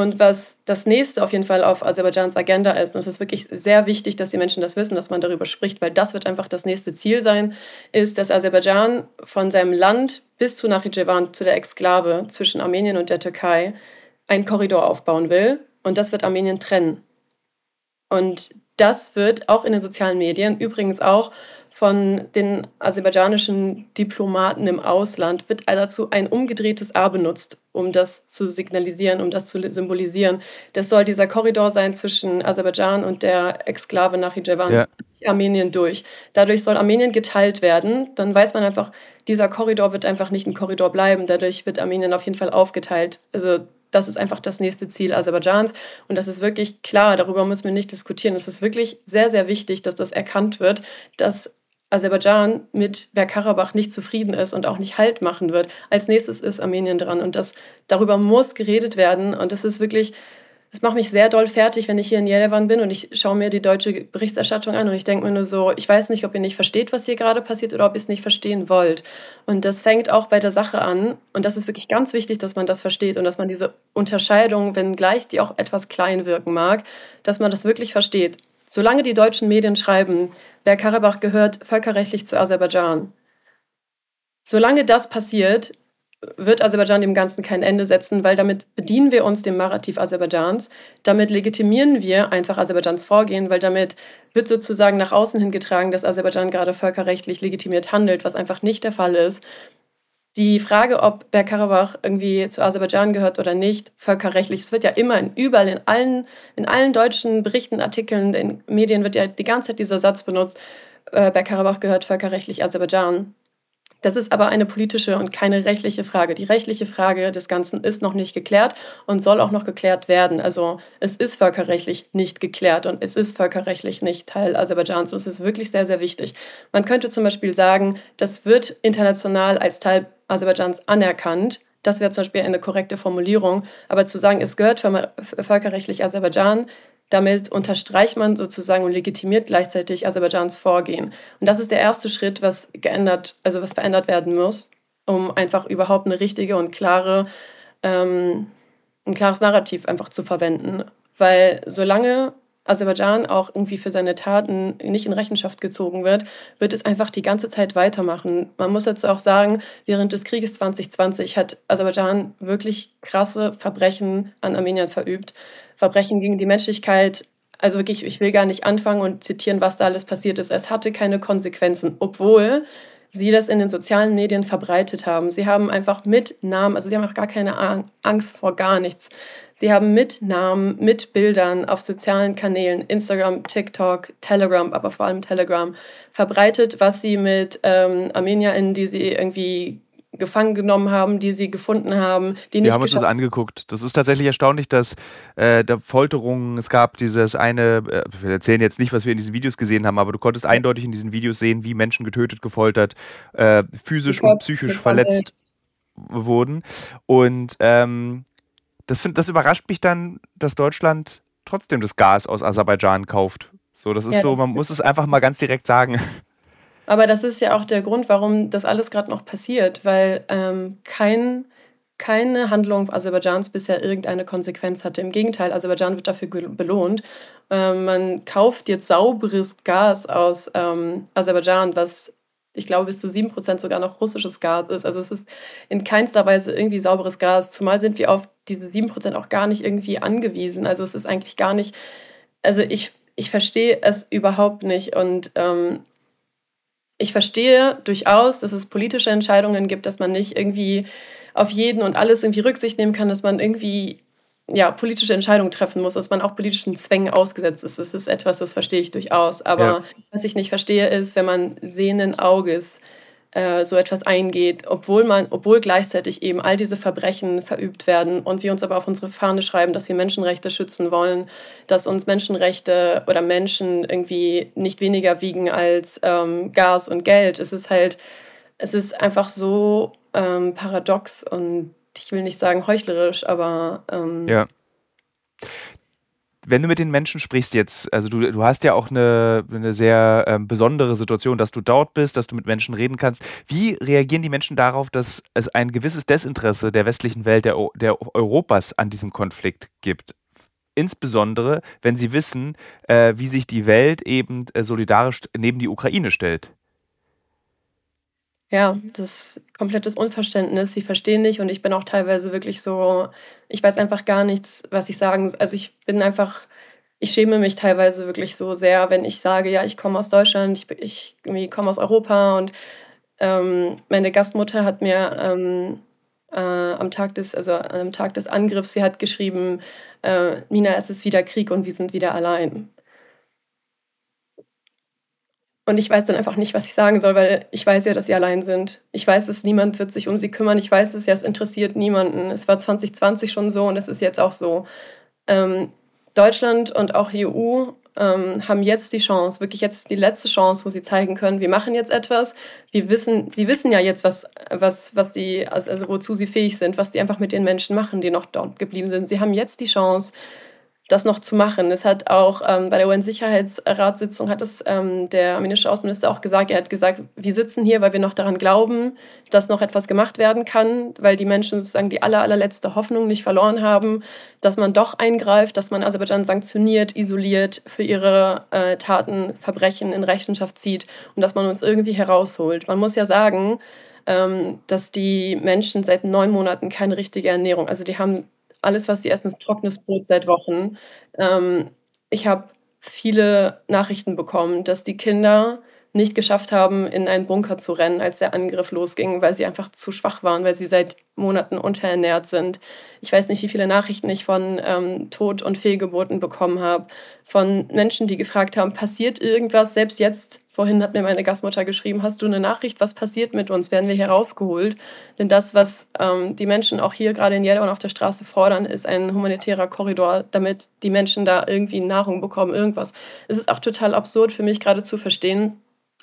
Und was das nächste auf jeden Fall auf Aserbaidschans Agenda ist, und es ist wirklich sehr wichtig, dass die Menschen das wissen, dass man darüber spricht, weil das wird einfach das nächste Ziel sein, ist, dass Aserbaidschan von seinem Land bis zu Nakhitschewan, zu der Exklave zwischen Armenien und der Türkei, einen Korridor aufbauen will. Und das wird Armenien trennen. Und das wird auch in den sozialen Medien, übrigens auch von den aserbaidschanischen Diplomaten im Ausland wird dazu ein umgedrehtes A benutzt, um das zu signalisieren, um das zu symbolisieren. Das soll dieser Korridor sein zwischen Aserbaidschan und der Exklave Nakhitschewan, ja. Armenien durch. Dadurch soll Armenien geteilt werden. Dann weiß man einfach, dieser Korridor wird einfach nicht ein Korridor bleiben. Dadurch wird Armenien auf jeden Fall aufgeteilt. Also das ist einfach das nächste Ziel Aserbaidschans. Und das ist wirklich klar, darüber müssen wir nicht diskutieren. Es ist wirklich sehr, sehr wichtig, dass das erkannt wird, dass Aserbaidschan mit Bergkarabach nicht zufrieden ist und auch nicht Halt machen wird. Als nächstes ist Armenien dran und das darüber muss geredet werden und das ist wirklich das macht mich sehr doll fertig, wenn ich hier in Jerewan bin und ich schaue mir die deutsche Berichterstattung an und ich denke mir nur so, ich weiß nicht, ob ihr nicht versteht, was hier gerade passiert oder ob ihr es nicht verstehen wollt. Und das fängt auch bei der Sache an und das ist wirklich ganz wichtig, dass man das versteht und dass man diese Unterscheidung, wenngleich die auch etwas klein wirken mag, dass man das wirklich versteht. Solange die deutschen Medien schreiben, Bergkarabach gehört völkerrechtlich zu Aserbaidschan, solange das passiert, wird Aserbaidschan dem Ganzen kein Ende setzen, weil damit bedienen wir uns dem Narrativ Aserbaidschans, damit legitimieren wir einfach Aserbaidschans Vorgehen, weil damit wird sozusagen nach außen hingetragen, dass Aserbaidschan gerade völkerrechtlich legitimiert handelt, was einfach nicht der Fall ist. Die Frage, ob Bergkarabach irgendwie zu Aserbaidschan gehört oder nicht, völkerrechtlich, es wird ja immer in, überall in allen, in allen deutschen Berichten, Artikeln, in Medien wird ja die ganze Zeit dieser Satz benutzt, äh, Bergkarabach gehört völkerrechtlich Aserbaidschan. Das ist aber eine politische und keine rechtliche Frage. Die rechtliche Frage des Ganzen ist noch nicht geklärt und soll auch noch geklärt werden. Also es ist völkerrechtlich nicht geklärt und es ist völkerrechtlich nicht Teil Aserbaidschans. Das ist wirklich sehr, sehr wichtig. Man könnte zum Beispiel sagen, das wird international als Teil Aserbaidschans anerkannt. Das wäre zum Beispiel eine korrekte Formulierung. Aber zu sagen, es gehört völkerrechtlich Aserbaidschan, damit unterstreicht man sozusagen und legitimiert gleichzeitig Aserbaidschans Vorgehen. Und das ist der erste Schritt, was geändert, also was verändert werden muss, um einfach überhaupt eine richtige und klare, ähm, ein klares Narrativ einfach zu verwenden. Weil solange Aserbaidschan auch irgendwie für seine Taten nicht in Rechenschaft gezogen wird, wird es einfach die ganze Zeit weitermachen. Man muss dazu auch sagen, während des Krieges 2020 hat Aserbaidschan wirklich krasse Verbrechen an Armeniern verübt. Verbrechen gegen die Menschlichkeit. Also wirklich, ich will gar nicht anfangen und zitieren, was da alles passiert ist. Es hatte keine Konsequenzen, obwohl sie das in den sozialen Medien verbreitet haben. Sie haben einfach mit Namen, also sie haben auch gar keine Angst vor gar nichts. Sie haben mit Namen, mit Bildern auf sozialen Kanälen, Instagram, TikTok, Telegram, aber vor allem Telegram, verbreitet, was sie mit ähm, ArmenierInnen, die sie irgendwie gefangen genommen haben, die sie gefunden haben. Die nicht Wir haben uns das angeguckt. Das ist tatsächlich erstaunlich, dass äh, da Folterungen, es gab dieses eine, äh, wir erzählen jetzt nicht, was wir in diesen Videos gesehen haben, aber du konntest eindeutig in diesen Videos sehen, wie Menschen getötet, gefoltert, äh, physisch und psychisch verletzt wurden. Und ähm, das, find, das überrascht mich dann, dass Deutschland trotzdem das Gas aus Aserbaidschan kauft. So, das ist ja, so, man muss es einfach mal ganz direkt sagen. Aber das ist ja auch der Grund, warum das alles gerade noch passiert, weil ähm, kein, keine Handlung Aserbaidschans bisher irgendeine Konsequenz hatte. Im Gegenteil, Aserbaidschan wird dafür belohnt. Ähm, man kauft jetzt sauberes Gas aus ähm, Aserbaidschan, was ich glaube, bis zu 7% sogar noch russisches Gas ist. Also es ist in keinster Weise irgendwie sauberes Gas, zumal sind wir auf diese 7% auch gar nicht irgendwie angewiesen. Also es ist eigentlich gar nicht, also ich, ich verstehe es überhaupt nicht. Und ähm, ich verstehe durchaus, dass es politische Entscheidungen gibt, dass man nicht irgendwie auf jeden und alles irgendwie Rücksicht nehmen kann, dass man irgendwie ja, politische Entscheidungen treffen muss, dass man auch politischen Zwängen ausgesetzt ist. Das ist etwas, das verstehe ich durchaus. Aber ja. was ich nicht verstehe, ist, wenn man sehenden Auges äh, so etwas eingeht, obwohl man, obwohl gleichzeitig eben all diese Verbrechen verübt werden und wir uns aber auf unsere Fahne schreiben, dass wir Menschenrechte schützen wollen, dass uns Menschenrechte oder Menschen irgendwie nicht weniger wiegen als ähm, Gas und Geld. Es ist halt, es ist einfach so ähm, paradox und ich will nicht sagen heuchlerisch, aber ähm, ja wenn du mit den Menschen sprichst jetzt, also du, du hast ja auch eine, eine sehr ähm, besondere Situation, dass du dort bist, dass du mit Menschen reden kannst. Wie reagieren die Menschen darauf, dass es ein gewisses Desinteresse der westlichen Welt, der, der Europas an diesem Konflikt gibt? Insbesondere, wenn sie wissen, äh, wie sich die Welt eben äh, solidarisch neben die Ukraine stellt. Ja, das ist komplettes Unverständnis. Sie verstehen nicht und ich bin auch teilweise wirklich so, ich weiß einfach gar nichts, was ich sagen soll. Also ich bin einfach, ich schäme mich teilweise wirklich so sehr, wenn ich sage, ja, ich komme aus Deutschland, ich, ich komme aus Europa und ähm, meine Gastmutter hat mir ähm, äh, am Tag des, also am Tag des Angriffs, sie hat geschrieben, äh, Nina, es ist wieder Krieg und wir sind wieder allein. Und ich weiß dann einfach nicht, was ich sagen soll, weil ich weiß ja, dass sie allein sind. Ich weiß es, niemand wird sich um sie kümmern. Ich weiß es ja, es interessiert niemanden. Es war 2020 schon so und es ist jetzt auch so. Ähm, Deutschland und auch EU ähm, haben jetzt die Chance, wirklich jetzt die letzte Chance, wo sie zeigen können, wir machen jetzt etwas. Wir wissen, sie wissen ja jetzt, was, was, was sie, also, also wozu sie fähig sind, was die einfach mit den Menschen machen, die noch dort geblieben sind. Sie haben jetzt die Chance, das noch zu machen. Es hat auch ähm, bei der UN-Sicherheitsratssitzung hat es ähm, der armenische Außenminister auch gesagt. Er hat gesagt, wir sitzen hier, weil wir noch daran glauben, dass noch etwas gemacht werden kann, weil die Menschen sozusagen die aller, allerletzte Hoffnung nicht verloren haben, dass man doch eingreift, dass man Aserbaidschan sanktioniert, isoliert, für ihre äh, Taten, Verbrechen in Rechenschaft zieht und dass man uns irgendwie herausholt. Man muss ja sagen, ähm, dass die Menschen seit neun Monaten keine richtige Ernährung, also die haben alles, was sie essen, ist trockenes Brot seit Wochen. Ähm, ich habe viele Nachrichten bekommen, dass die Kinder nicht geschafft haben, in einen Bunker zu rennen, als der Angriff losging, weil sie einfach zu schwach waren, weil sie seit Monaten unterernährt sind. Ich weiß nicht, wie viele Nachrichten ich von ähm, Tod- und Fehlgeburten bekommen habe, von Menschen, die gefragt haben, passiert irgendwas? Selbst jetzt, vorhin hat mir meine Gastmutter geschrieben, hast du eine Nachricht, was passiert mit uns? Werden wir hier rausgeholt? Denn das, was ähm, die Menschen auch hier gerade in Jerewan auf der Straße fordern, ist ein humanitärer Korridor, damit die Menschen da irgendwie Nahrung bekommen, irgendwas. Es ist auch total absurd für mich gerade zu verstehen,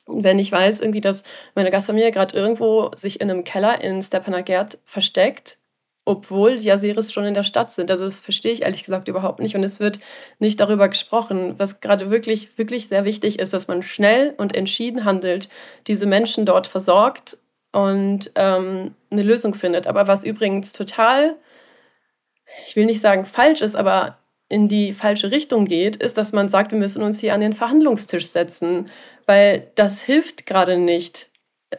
wenn ich weiß, irgendwie, dass meine Gastfamilie gerade irgendwo sich in einem Keller in Stepanakert versteckt, obwohl die Aseris schon in der Stadt sind. Also das verstehe ich ehrlich gesagt überhaupt nicht. Und es wird nicht darüber gesprochen, was gerade wirklich, wirklich sehr wichtig ist, dass man schnell und entschieden handelt, diese Menschen dort versorgt und ähm, eine Lösung findet. Aber was übrigens total, ich will nicht sagen falsch ist, aber in die falsche Richtung geht, ist, dass man sagt, wir müssen uns hier an den Verhandlungstisch setzen, weil das hilft gerade nicht.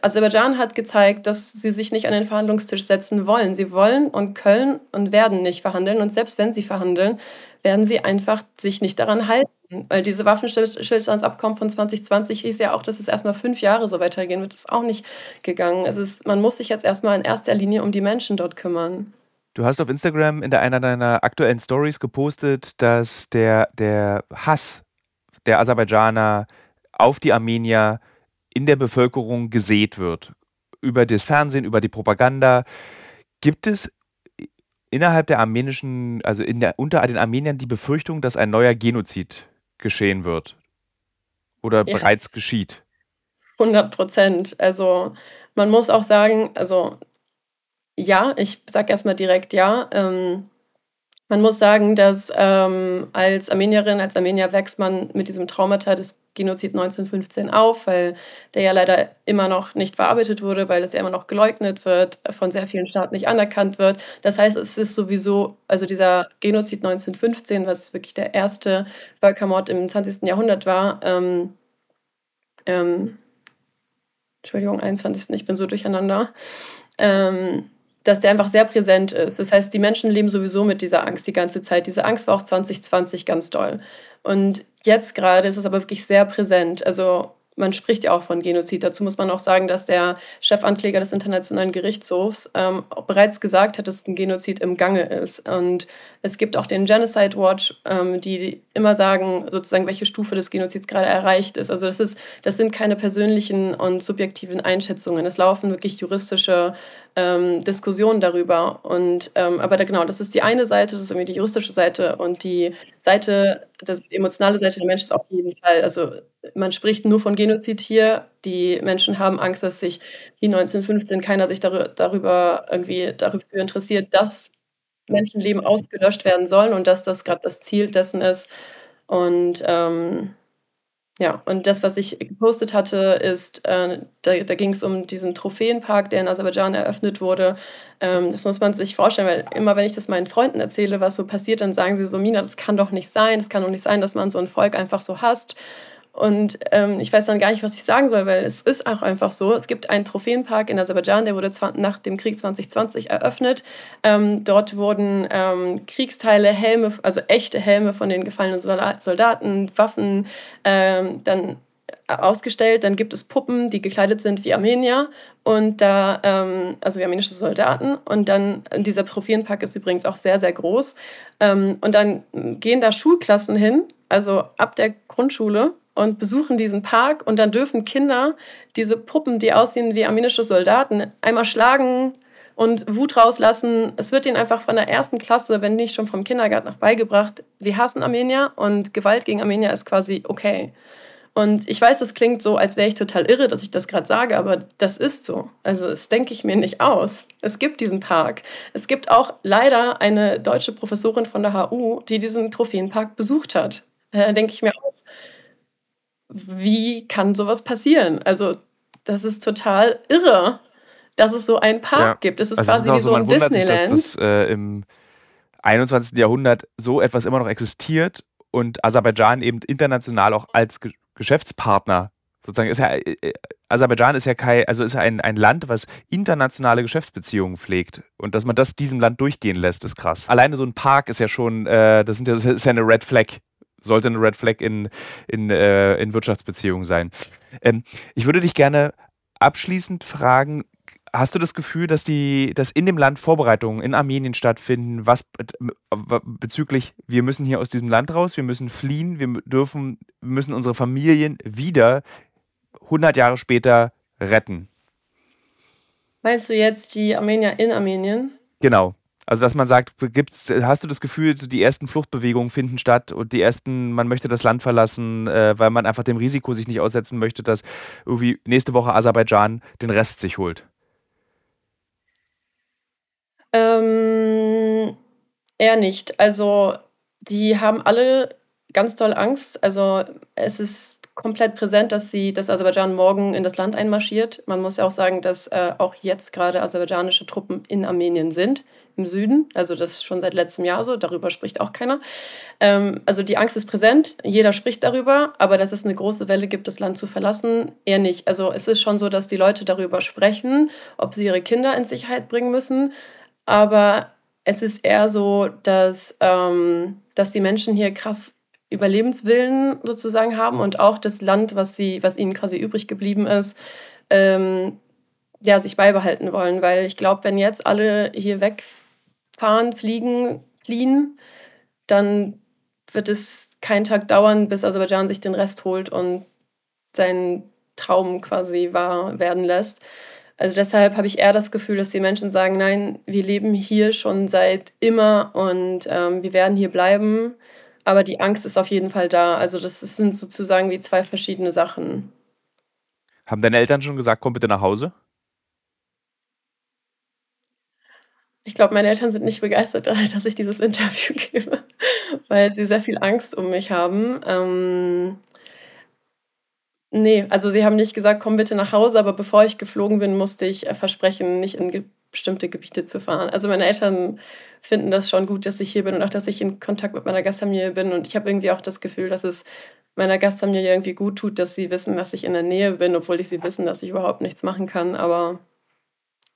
Aserbaidschan hat gezeigt, dass sie sich nicht an den Verhandlungstisch setzen wollen. Sie wollen und können und werden nicht verhandeln. Und selbst wenn sie verhandeln, werden sie einfach sich nicht daran halten. Weil diese Waffenstillstandsabkommen von 2020 hieß ja auch, dass es erstmal fünf Jahre so weitergehen wird. Das ist auch nicht gegangen. Also es, man muss sich jetzt erstmal in erster Linie um die Menschen dort kümmern. Du hast auf Instagram in einer deiner aktuellen Stories gepostet, dass der, der Hass der Aserbaidschaner auf die Armenier in der Bevölkerung gesät wird. Über das Fernsehen, über die Propaganda. Gibt es innerhalb der armenischen, also der, unter den Armeniern die Befürchtung, dass ein neuer Genozid geschehen wird? Oder ja. bereits geschieht? 100 Prozent. Also man muss auch sagen, also ja, ich sage erstmal direkt ja. Ähm, man muss sagen, dass ähm, als Armenierin, als Armenier wächst man mit diesem Traumata des Genozid 1915 auf, weil der ja leider immer noch nicht verarbeitet wurde, weil es ja immer noch geleugnet wird, von sehr vielen Staaten nicht anerkannt wird. Das heißt, es ist sowieso, also dieser Genozid 1915, was wirklich der erste Völkermord im 20. Jahrhundert war, ähm, ähm, Entschuldigung, 21. Ich bin so durcheinander. Ähm, dass der einfach sehr präsent ist. Das heißt, die Menschen leben sowieso mit dieser Angst die ganze Zeit. Diese Angst war auch 2020 ganz doll. Und jetzt gerade ist es aber wirklich sehr präsent. Also man spricht ja auch von Genozid. Dazu muss man auch sagen, dass der Chefankläger des Internationalen Gerichtshofs ähm, bereits gesagt hat, dass ein Genozid im Gange ist. Und es gibt auch den Genocide Watch, ähm, die immer sagen, sozusagen, welche Stufe des Genozids gerade erreicht ist. Also das, ist, das sind keine persönlichen und subjektiven Einschätzungen. Es laufen wirklich juristische ähm, Diskussionen darüber. Und, ähm, aber da, genau, das ist die eine Seite, das ist irgendwie die juristische Seite und die Seite, das emotionale Seite der Menschen ist auf jeden Fall, also man spricht nur von Genozid hier. Die Menschen haben Angst, dass sich wie 1915 keiner sich darüber irgendwie dafür interessiert, dass Menschenleben ausgelöscht werden sollen und dass das gerade das Ziel dessen ist. Und ähm, ja, und das, was ich gepostet hatte, ist, äh, da, da ging es um diesen Trophäenpark, der in Aserbaidschan eröffnet wurde. Ähm, das muss man sich vorstellen, weil immer, wenn ich das meinen Freunden erzähle, was so passiert, dann sagen sie so, Mina, das kann doch nicht sein, das kann doch nicht sein, dass man so ein Volk einfach so hasst. Und ähm, ich weiß dann gar nicht, was ich sagen soll, weil es ist auch einfach so. Es gibt einen Trophäenpark in Aserbaidschan, der wurde nach dem Krieg 2020 eröffnet. Ähm, dort wurden ähm, Kriegsteile, Helme, also echte Helme von den gefallenen Soldaten, Waffen, ähm, dann ausgestellt. Dann gibt es Puppen, die gekleidet sind wie Armenier und da, ähm, also wie armenische Soldaten. Und dann, dieser Trophäenpark ist übrigens auch sehr, sehr groß. Ähm, und dann gehen da Schulklassen hin, also ab der Grundschule und besuchen diesen Park und dann dürfen Kinder diese Puppen, die aussehen wie armenische Soldaten, einmal schlagen und Wut rauslassen. Es wird ihnen einfach von der ersten Klasse, wenn nicht schon vom Kindergarten nach beigebracht, wir hassen Armenier und Gewalt gegen Armenier ist quasi okay. Und ich weiß, das klingt so, als wäre ich total irre, dass ich das gerade sage, aber das ist so. Also das denke ich mir nicht aus. Es gibt diesen Park. Es gibt auch leider eine deutsche Professorin von der HU, die diesen Trophäenpark besucht hat. Da denke ich mir auch, wie kann sowas passieren? Also, das ist total irre, dass es so einen Park ja. gibt. Es ist also quasi wie so, so ein Disneyland. Sich, dass das äh, im 21. Jahrhundert so etwas immer noch existiert und Aserbaidschan eben international auch als Ge Geschäftspartner sozusagen ist ja äh, äh, Aserbaidschan ist ja kein, also ist ja ein, ein Land, was internationale Geschäftsbeziehungen pflegt und dass man das diesem Land durchgehen lässt, ist krass. Alleine so ein Park ist ja schon, äh, das, sind ja, das ist ja eine Red Flag sollte eine Red Flag in, in, äh, in Wirtschaftsbeziehungen sein. Ähm, ich würde dich gerne abschließend fragen, Hast du das Gefühl, dass die, dass in dem Land Vorbereitungen in Armenien stattfinden, was bezüglich, wir müssen hier aus diesem Land raus, wir müssen fliehen, wir dürfen, wir müssen unsere Familien wieder 100 Jahre später retten? Meinst du jetzt die Armenier in Armenien? Genau. Also, dass man sagt, gibt's, hast du das Gefühl, so die ersten Fluchtbewegungen finden statt und die ersten, man möchte das Land verlassen, äh, weil man einfach dem Risiko sich nicht aussetzen möchte, dass irgendwie nächste Woche Aserbaidschan den Rest sich holt? Ähm, eher nicht. Also, die haben alle ganz doll Angst. Also, es ist komplett präsent, dass sie, dass Aserbaidschan morgen in das Land einmarschiert. Man muss ja auch sagen, dass äh, auch jetzt gerade aserbaidschanische Truppen in Armenien sind im Süden. Also das ist schon seit letztem Jahr so, darüber spricht auch keiner. Ähm, also die Angst ist präsent, jeder spricht darüber, aber dass es eine große Welle gibt, das Land zu verlassen, eher nicht. Also es ist schon so, dass die Leute darüber sprechen, ob sie ihre Kinder in Sicherheit bringen müssen, aber es ist eher so, dass, ähm, dass die Menschen hier krass Überlebenswillen sozusagen haben und auch das Land, was, sie, was ihnen quasi übrig geblieben ist, ähm, ja, sich beibehalten wollen. Weil ich glaube, wenn jetzt alle hier wegfahren, fliegen, fliehen, dann wird es keinen Tag dauern, bis Aserbaidschan sich den Rest holt und seinen Traum quasi wahr werden lässt. Also deshalb habe ich eher das Gefühl, dass die Menschen sagen, nein, wir leben hier schon seit immer und ähm, wir werden hier bleiben. Aber die Angst ist auf jeden Fall da. Also das sind sozusagen wie zwei verschiedene Sachen. Haben deine Eltern schon gesagt, komm bitte nach Hause? Ich glaube, meine Eltern sind nicht begeistert, dass ich dieses Interview gebe, weil sie sehr viel Angst um mich haben. Ähm, nee, also sie haben nicht gesagt, komm bitte nach Hause, aber bevor ich geflogen bin, musste ich äh, versprechen, nicht in bestimmte Gebiete zu fahren. Also meine Eltern finden das schon gut, dass ich hier bin und auch, dass ich in Kontakt mit meiner Gastfamilie bin. Und ich habe irgendwie auch das Gefühl, dass es meiner Gastfamilie irgendwie gut tut, dass sie wissen, dass ich in der Nähe bin, obwohl ich sie wissen, dass ich überhaupt nichts machen kann. Aber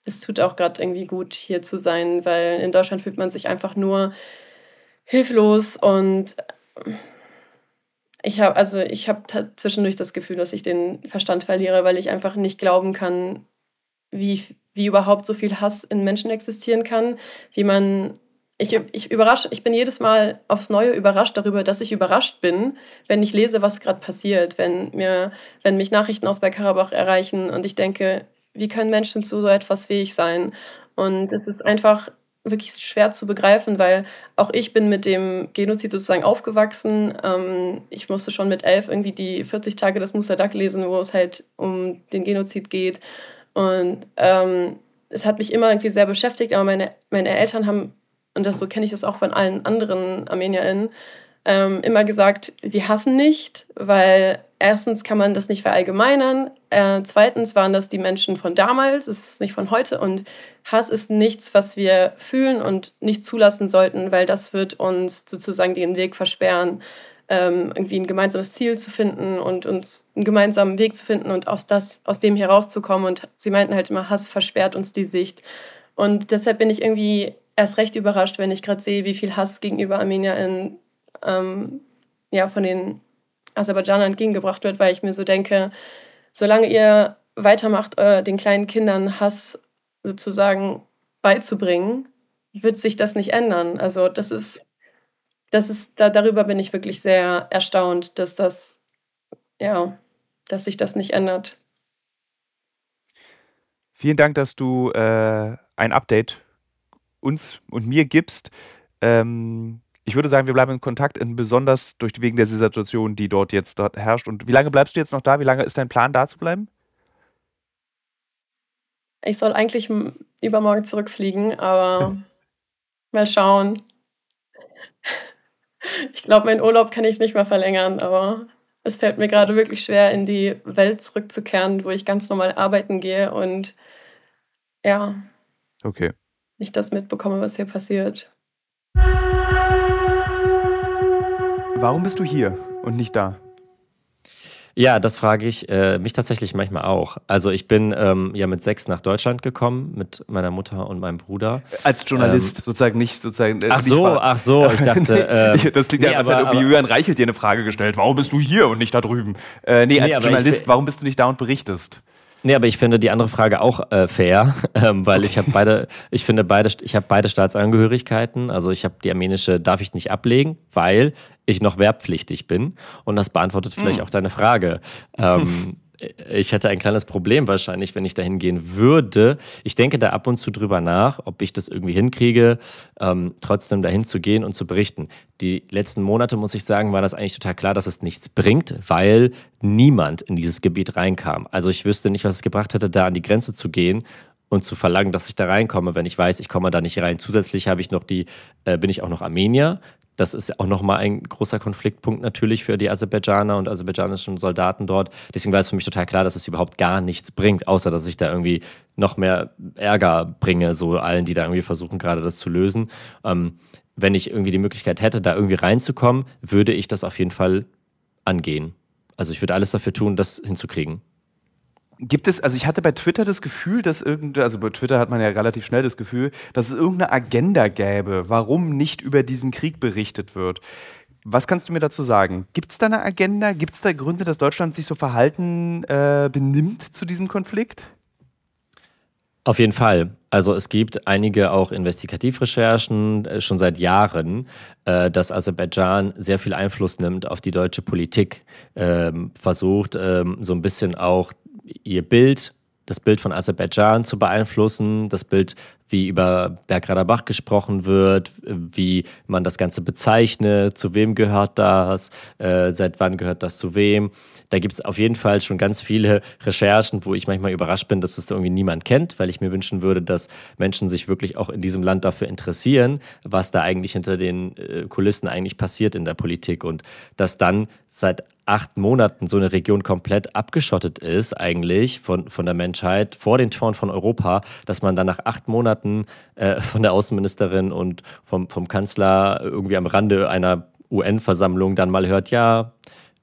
es tut auch gerade irgendwie gut, hier zu sein, weil in Deutschland fühlt man sich einfach nur hilflos und ich habe also ich habe zwischendurch das Gefühl, dass ich den Verstand verliere, weil ich einfach nicht glauben kann, wie, wie überhaupt so viel Hass in Menschen existieren kann, wie man ich, ich, überrasche, ich bin jedes Mal aufs Neue überrascht darüber, dass ich überrascht bin, wenn ich lese, was gerade passiert, wenn, mir, wenn mich Nachrichten aus Bergkarabach erreichen und ich denke, wie können Menschen zu so etwas fähig sein? Und es ist einfach wirklich schwer zu begreifen, weil auch ich bin mit dem Genozid sozusagen aufgewachsen. Ähm, ich musste schon mit elf irgendwie die 40 Tage des Musadak lesen, wo es halt um den Genozid geht. Und ähm, es hat mich immer irgendwie sehr beschäftigt, aber meine, meine Eltern haben, und das so kenne ich das auch von allen anderen ArmenierInnen, ähm, immer gesagt, wir hassen nicht, weil erstens kann man das nicht verallgemeinern, äh, zweitens waren das die Menschen von damals, es ist nicht von heute und Hass ist nichts, was wir fühlen und nicht zulassen sollten, weil das wird uns sozusagen den Weg versperren, ähm, irgendwie ein gemeinsames Ziel zu finden und uns einen gemeinsamen Weg zu finden und aus, das, aus dem herauszukommen. Und sie meinten halt immer, Hass versperrt uns die Sicht. Und deshalb bin ich irgendwie erst recht überrascht, wenn ich gerade sehe, wie viel Hass gegenüber Armenier in ähm, ja, von den Aserbaidschanern entgegengebracht wird, weil ich mir so denke, solange ihr weitermacht, äh, den kleinen Kindern Hass sozusagen beizubringen, wird sich das nicht ändern. Also das ist, das ist, da, darüber bin ich wirklich sehr erstaunt, dass das, ja, dass sich das nicht ändert. Vielen Dank, dass du äh, ein Update uns und mir gibst. Ähm, ich würde sagen, wir bleiben in Kontakt, besonders durch, wegen der Situation, die dort jetzt dort herrscht. Und wie lange bleibst du jetzt noch da? Wie lange ist dein Plan, da zu bleiben? Ich soll eigentlich übermorgen zurückfliegen, aber mal schauen. Ich glaube, meinen Urlaub kann ich nicht mehr verlängern, aber es fällt mir gerade wirklich schwer, in die Welt zurückzukehren, wo ich ganz normal arbeiten gehe und ja. Okay. Nicht das mitbekomme, was hier passiert. Warum bist du hier und nicht da? Ja, das frage ich äh, mich tatsächlich manchmal auch. Also ich bin ähm, ja mit sechs nach Deutschland gekommen mit meiner Mutter und meinem Bruder. Als Journalist ähm, sozusagen nicht sozusagen. Äh, ach so, ach so. Ich dachte. Äh, das klingt nee, ja, als hätte irgendwie Julian Reichelt dir eine Frage gestellt. Warum bist du hier und nicht da drüben? Äh, nee, als nee, Journalist, ich, warum bist du nicht da und berichtest? Nee, aber ich finde die andere Frage auch äh, fair, ähm, weil okay. ich habe beide, ich finde beide, ich habe beide Staatsangehörigkeiten. Also ich habe die armenische, darf ich nicht ablegen, weil ich noch wehrpflichtig bin. Und das beantwortet vielleicht mhm. auch deine Frage. Ähm, ich hätte ein kleines Problem wahrscheinlich, wenn ich dahin gehen würde. Ich denke da ab und zu drüber nach, ob ich das irgendwie hinkriege, ähm, trotzdem dahin zu gehen und zu berichten. Die letzten Monate, muss ich sagen, war das eigentlich total klar, dass es nichts bringt, weil niemand in dieses Gebiet reinkam. Also ich wüsste nicht, was es gebracht hätte, da an die Grenze zu gehen und zu verlangen, dass ich da reinkomme, wenn ich weiß, ich komme da nicht rein. Zusätzlich habe ich noch die, äh, bin ich auch noch Armenier Das ist auch nochmal ein großer Konfliktpunkt natürlich für die Aserbaidschaner und aserbaidschanischen Soldaten dort. Deswegen war es für mich total klar, dass es überhaupt gar nichts bringt, außer dass ich da irgendwie noch mehr Ärger bringe, so allen, die da irgendwie versuchen, gerade das zu lösen. Ähm, wenn ich irgendwie die Möglichkeit hätte, da irgendwie reinzukommen, würde ich das auf jeden Fall angehen. Also ich würde alles dafür tun, das hinzukriegen. Gibt es, also ich hatte bei Twitter das Gefühl, dass irgendeine, also bei Twitter hat man ja relativ schnell das Gefühl, dass es irgendeine Agenda gäbe, warum nicht über diesen Krieg berichtet wird. Was kannst du mir dazu sagen? Gibt es da eine Agenda? Gibt es da Gründe, dass Deutschland sich so verhalten äh, benimmt zu diesem Konflikt? Auf jeden Fall. Also es gibt einige auch Investigativrecherchen äh, schon seit Jahren, äh, dass Aserbaidschan sehr viel Einfluss nimmt auf die deutsche Politik, ähm, versucht ähm, so ein bisschen auch ihr Bild, das Bild von Aserbaidschan zu beeinflussen, das Bild, wie über Bergradabach gesprochen wird, wie man das Ganze bezeichnet, zu wem gehört das, äh, seit wann gehört das zu wem. Da gibt es auf jeden Fall schon ganz viele Recherchen, wo ich manchmal überrascht bin, dass es irgendwie niemand kennt, weil ich mir wünschen würde, dass Menschen sich wirklich auch in diesem Land dafür interessieren, was da eigentlich hinter den äh, Kulissen eigentlich passiert in der Politik und dass dann seit acht Monaten so eine Region komplett abgeschottet ist, eigentlich von, von der Menschheit, vor den Toren von Europa, dass man dann nach acht Monaten äh, von der Außenministerin und vom, vom Kanzler irgendwie am Rande einer UN-Versammlung dann mal hört, ja,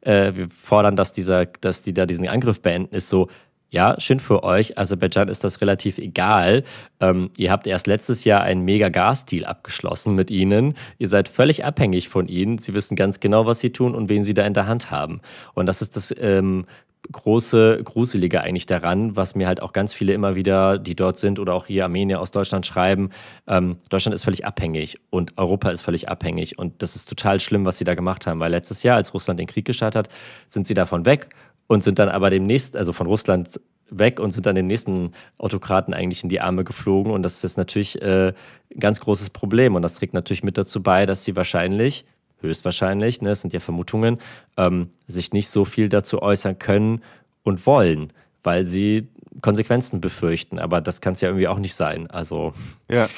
äh, wir fordern, dass, dieser, dass die da diesen Angriff beenden, ist so, ja, schön für euch. Aserbaidschan ist das relativ egal. Ähm, ihr habt erst letztes Jahr einen mega Gas-Deal abgeschlossen mit ihnen. Ihr seid völlig abhängig von ihnen. Sie wissen ganz genau, was sie tun und wen sie da in der Hand haben. Und das ist das ähm, große Gruselige eigentlich daran, was mir halt auch ganz viele immer wieder, die dort sind oder auch hier Armenier aus Deutschland schreiben. Ähm, Deutschland ist völlig abhängig und Europa ist völlig abhängig. Und das ist total schlimm, was sie da gemacht haben, weil letztes Jahr, als Russland den Krieg gestartet hat, sind sie davon weg und sind dann aber demnächst, also von Russland weg und sind dann den nächsten Autokraten eigentlich in die Arme geflogen. Und das ist natürlich äh, ein ganz großes Problem. Und das trägt natürlich mit dazu bei, dass sie wahrscheinlich, höchstwahrscheinlich, ne, es sind ja Vermutungen, ähm, sich nicht so viel dazu äußern können und wollen, weil sie Konsequenzen befürchten. Aber das kann es ja irgendwie auch nicht sein. Also, ja.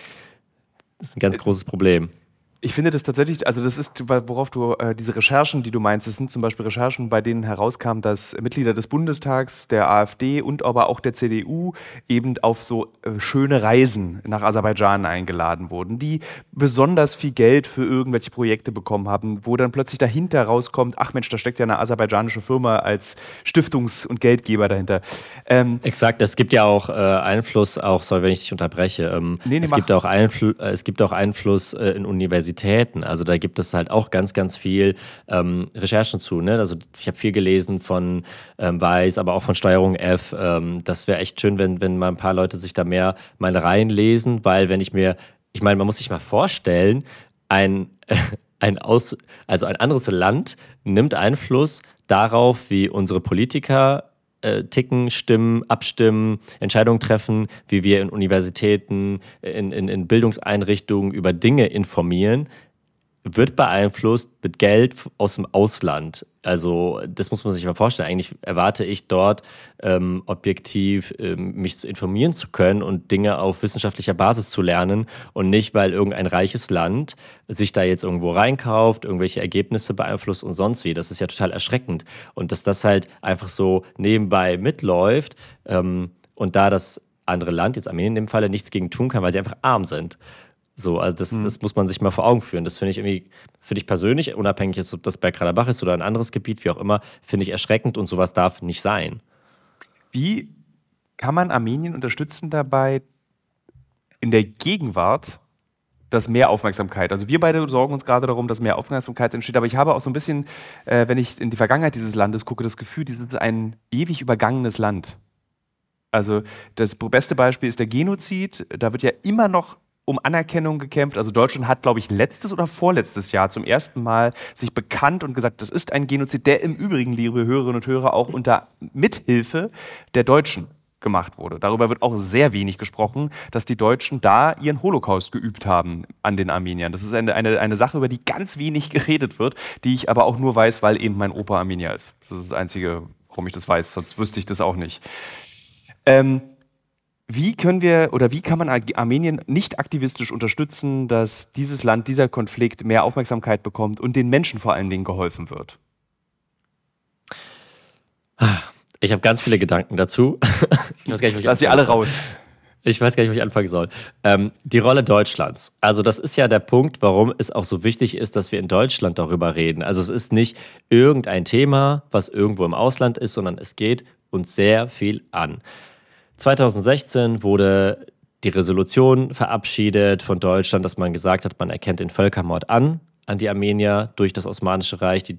das ist ein ganz großes Problem. Ich finde das tatsächlich, also das ist, worauf du äh, diese Recherchen, die du meinst, das sind zum Beispiel Recherchen, bei denen herauskam, dass Mitglieder des Bundestags, der AfD und aber auch der CDU eben auf so äh, schöne Reisen nach Aserbaidschan eingeladen wurden, die besonders viel Geld für irgendwelche Projekte bekommen haben, wo dann plötzlich dahinter rauskommt, ach Mensch, da steckt ja eine aserbaidschanische Firma als Stiftungs- und Geldgeber dahinter. Ähm, Exakt, es gibt ja auch äh, Einfluss, auch, sorry, wenn ich dich unterbreche, ähm, nee, nee, es, gibt auch Einfl äh, es gibt auch Einfluss äh, in Universitäten Universitäten. Also da gibt es halt auch ganz, ganz viel ähm, Recherchen zu. Ne? Also ich habe viel gelesen von ähm, Weiß, aber auch von Steuerung F. Ähm, das wäre echt schön, wenn, wenn mal ein paar Leute sich da mehr mal reinlesen, weil wenn ich mir, ich meine, man muss sich mal vorstellen, ein, ein Aus, also ein anderes Land nimmt Einfluss darauf, wie unsere Politiker äh, ticken, stimmen, abstimmen, Entscheidungen treffen, wie wir in Universitäten, in, in, in Bildungseinrichtungen über Dinge informieren, wird beeinflusst mit Geld aus dem Ausland. Also das muss man sich mal vorstellen. Eigentlich erwarte ich dort ähm, objektiv ähm, mich zu informieren zu können und Dinge auf wissenschaftlicher Basis zu lernen und nicht, weil irgendein reiches Land sich da jetzt irgendwo reinkauft, irgendwelche Ergebnisse beeinflusst und sonst wie. Das ist ja total erschreckend. Und dass das halt einfach so nebenbei mitläuft ähm, und da das andere Land, jetzt Armenien in dem Falle, nichts gegen tun kann, weil sie einfach arm sind. So, also das, mhm. das muss man sich mal vor Augen führen. Das finde ich irgendwie, finde ich persönlich, unabhängig jetzt, ob das Bergkarabach ist oder ein anderes Gebiet, wie auch immer, finde ich erschreckend und sowas darf nicht sein. Wie kann man Armenien unterstützen dabei, in der Gegenwart dass mehr Aufmerksamkeit. Also wir beide sorgen uns gerade darum, dass mehr Aufmerksamkeit entsteht. Aber ich habe auch so ein bisschen, äh, wenn ich in die Vergangenheit dieses Landes gucke, das Gefühl, dieses ist ein ewig übergangenes Land. Also das beste Beispiel ist der Genozid. Da wird ja immer noch um Anerkennung gekämpft. Also Deutschland hat, glaube ich, letztes oder vorletztes Jahr zum ersten Mal sich bekannt und gesagt, das ist ein Genozid, der im Übrigen, liebe Hörerinnen und Hörer, auch unter Mithilfe der Deutschen gemacht wurde. Darüber wird auch sehr wenig gesprochen, dass die Deutschen da ihren Holocaust geübt haben an den Armeniern. Das ist eine, eine, eine Sache, über die ganz wenig geredet wird, die ich aber auch nur weiß, weil eben mein Opa Armenier ist. Das ist das Einzige, warum ich das weiß, sonst wüsste ich das auch nicht. Ähm, Wie können wir oder wie kann man Armenien nicht aktivistisch unterstützen, dass dieses Land, dieser Konflikt mehr Aufmerksamkeit bekommt und den Menschen vor allen Dingen geholfen wird? Ich habe ganz viele Gedanken dazu. Ich weiß gar nicht, Lass sie alle raus. Ich weiß gar nicht, wo ich anfangen soll. Ähm, die Rolle Deutschlands. Also das ist ja der Punkt, warum es auch so wichtig ist, dass wir in Deutschland darüber reden. Also es ist nicht irgendein Thema, was irgendwo im Ausland ist, sondern es geht uns sehr viel an. 2016 wurde die Resolution verabschiedet von Deutschland, dass man gesagt hat, man erkennt den Völkermord an, an die Armenier durch das Osmanische Reich, die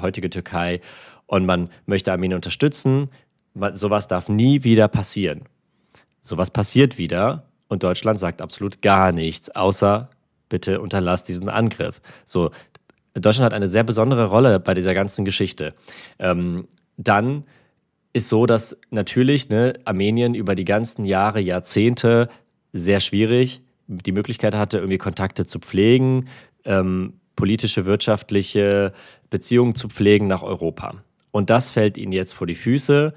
heutige Türkei. Und man möchte Armenien unterstützen. Sowas darf nie wieder passieren. Sowas passiert wieder und Deutschland sagt absolut gar nichts, außer bitte unterlasst diesen Angriff. So, Deutschland hat eine sehr besondere Rolle bei dieser ganzen Geschichte. Ähm, dann ist so, dass natürlich ne, Armenien über die ganzen Jahre, Jahrzehnte sehr schwierig die Möglichkeit hatte, irgendwie Kontakte zu pflegen, ähm, politische, wirtschaftliche Beziehungen zu pflegen nach Europa. Und das fällt ihnen jetzt vor die Füße.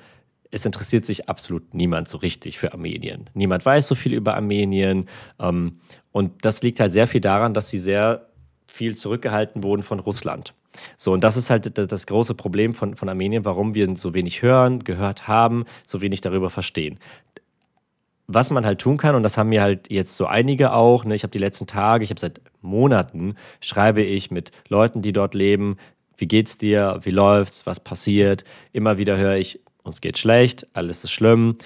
Es interessiert sich absolut niemand so richtig für Armenien. Niemand weiß so viel über Armenien. Ähm, und das liegt halt sehr viel daran, dass sie sehr viel zurückgehalten wurden von Russland. So, und das ist halt das große Problem von, von Armenien, warum wir so wenig hören, gehört haben, so wenig darüber verstehen. Was man halt tun kann, und das haben mir halt jetzt so einige auch, ne, ich habe die letzten Tage, ich habe seit Monaten, schreibe ich mit Leuten, die dort leben, wie geht's dir, wie läuft's, was passiert. Immer wieder höre ich, uns geht schlecht, alles ist schlimm,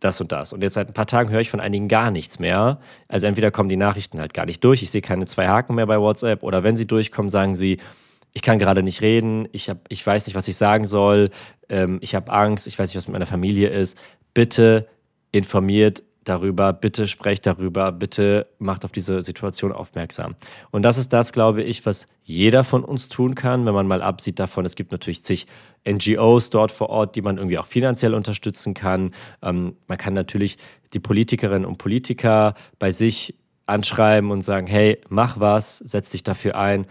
das und das. Und jetzt seit ein paar Tagen höre ich von einigen gar nichts mehr. Also entweder kommen die Nachrichten halt gar nicht durch, ich sehe keine zwei Haken mehr bei WhatsApp, oder wenn sie durchkommen, sagen sie, ich kann gerade nicht reden, ich, hab, ich weiß nicht, was ich sagen soll, ähm, ich habe Angst, ich weiß nicht, was mit meiner Familie ist. Bitte informiert darüber, bitte sprecht darüber, bitte macht auf diese Situation aufmerksam. Und das ist das, glaube ich, was jeder von uns tun kann, wenn man mal absieht davon. Es gibt natürlich zig NGOs dort vor Ort, die man irgendwie auch finanziell unterstützen kann. Ähm, man kann natürlich die Politikerinnen und Politiker bei sich anschreiben und sagen, hey, mach was, setz dich dafür ein.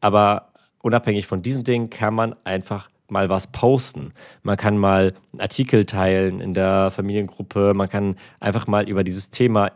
Aber unabhängig von diesen Dingen kann man einfach mal was posten. Man kann mal einen Artikel teilen in der Familiengruppe. Man kann einfach mal über dieses Thema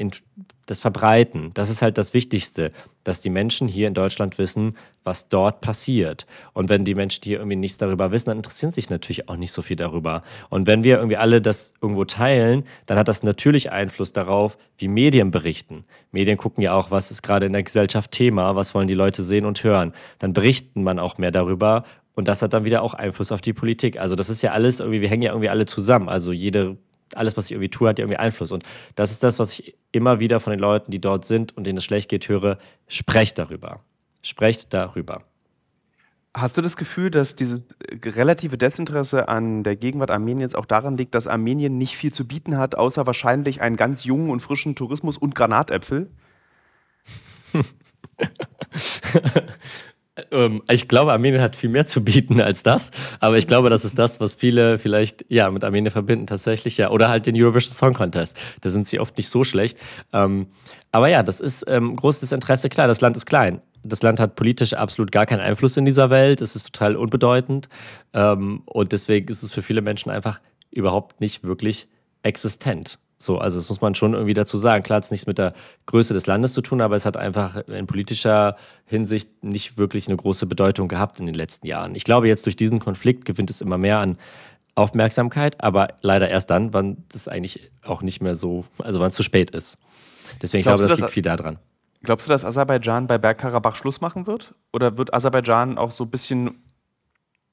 das verbreiten. Das ist halt das Wichtigste, dass die Menschen hier in Deutschland wissen, was dort passiert. Und wenn die Menschen hier irgendwie nichts darüber wissen, dann interessieren sich natürlich auch nicht so viel darüber. Und wenn wir irgendwie alle das irgendwo teilen, dann hat das natürlich Einfluss darauf, wie Medien berichten. Medien gucken ja auch, was ist gerade in der Gesellschaft Thema, was wollen die Leute sehen und hören. Dann berichten man auch mehr darüber und das hat dann wieder auch Einfluss auf die Politik. Also das ist ja alles irgendwie, wir hängen ja irgendwie alle zusammen. Also jede, alles, was ich irgendwie tue, hat ja irgendwie Einfluss. Und das ist das, was ich immer wieder von den Leuten, die dort sind und denen es schlecht geht, höre. Sprecht darüber. Sprecht darüber. Hast du das Gefühl, dass dieses relative Desinteresse an der Gegenwart Armeniens auch daran liegt, dass Armenien nicht viel zu bieten hat, außer wahrscheinlich einen ganz jungen und frischen Tourismus und Granatäpfel? Ähm, ich glaube, Armenien hat viel mehr zu bieten als das. Aber ich glaube, das ist das, was viele vielleicht ja mit Armenien verbinden, tatsächlich ja. Oder halt den Eurovision Song Contest. Da sind sie oft nicht so schlecht. Ähm, aber ja, das ist ähm, großes Interesse. Klar, das Land ist klein. Das Land hat politisch absolut gar keinen Einfluss in dieser Welt. Es ist total unbedeutend. Ähm, und deswegen ist es für viele Menschen einfach überhaupt nicht wirklich existent. So, also das muss man schon irgendwie dazu sagen. Klar hat es nichts mit der Größe des Landes zu tun, aber es hat einfach in politischer Hinsicht nicht wirklich eine große Bedeutung gehabt in den letzten Jahren. Ich glaube, jetzt durch diesen Konflikt gewinnt es immer mehr an Aufmerksamkeit, aber leider erst dann, wann das eigentlich auch nicht mehr so, also wann es zu spät ist. Deswegen, ich glaube, das, das liegt viel daran. Glaubst du, dass Aserbaidschan bei Bergkarabach Schluss machen wird? Oder wird Aserbaidschan auch so ein bisschen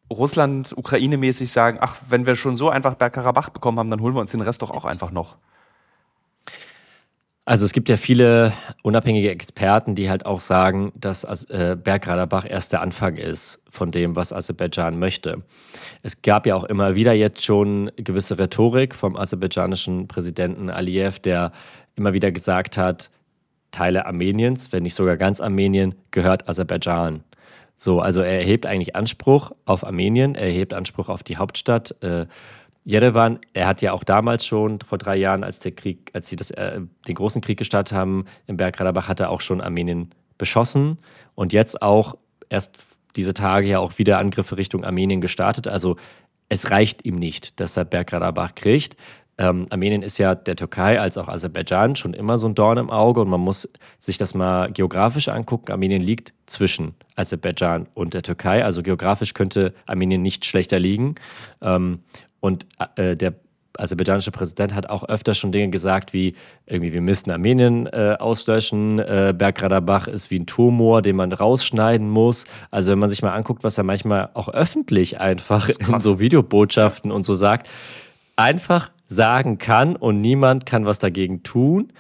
Russland, Ukraine-mäßig sagen, ach, wenn wir schon so einfach Bergkarabach bekommen haben, dann holen wir uns den Rest doch auch einfach noch? Also es gibt ja viele unabhängige Experten, die halt auch sagen, dass äh, Bergkarabach erst der Anfang ist von dem, was Aserbaidschan möchte. Es gab ja auch immer wieder jetzt schon gewisse Rhetorik vom aserbaidschanischen Präsidenten Aliyev, der immer wieder gesagt hat, Teile Armeniens, wenn nicht sogar ganz Armenien, gehört Aserbaidschan. So, also er erhebt eigentlich Anspruch auf Armenien, er erhebt Anspruch auf die Hauptstadt. Äh, Jerewan, er hat ja auch damals schon, vor drei Jahren, als der Krieg, als sie das, äh, den großen Krieg gestartet haben im Bergkarabach, hat er auch schon Armenien beschossen und jetzt auch erst diese Tage ja auch wieder Angriffe Richtung Armenien gestartet. Also es reicht ihm nicht, dass er Bergkarabach kriegt. ähm, Armenien ist ja der Türkei als auch Aserbaidschan schon immer so ein Dorn im Auge und man muss sich das mal geografisch angucken. Armenien liegt zwischen Aserbaidschan und der Türkei, also geografisch könnte Armenien nicht schlechter liegen. Ähm, und äh, der aserbaidschanische Präsident hat auch öfter schon Dinge gesagt wie irgendwie wir müssen Armenien äh, auslöschen, äh, Bergradabach ist wie ein Tumor, den man rausschneiden muss. Also wenn man sich mal anguckt, was er manchmal auch öffentlich einfach in so Videobotschaften und so sagt, einfach sagen kann und niemand kann was dagegen tun,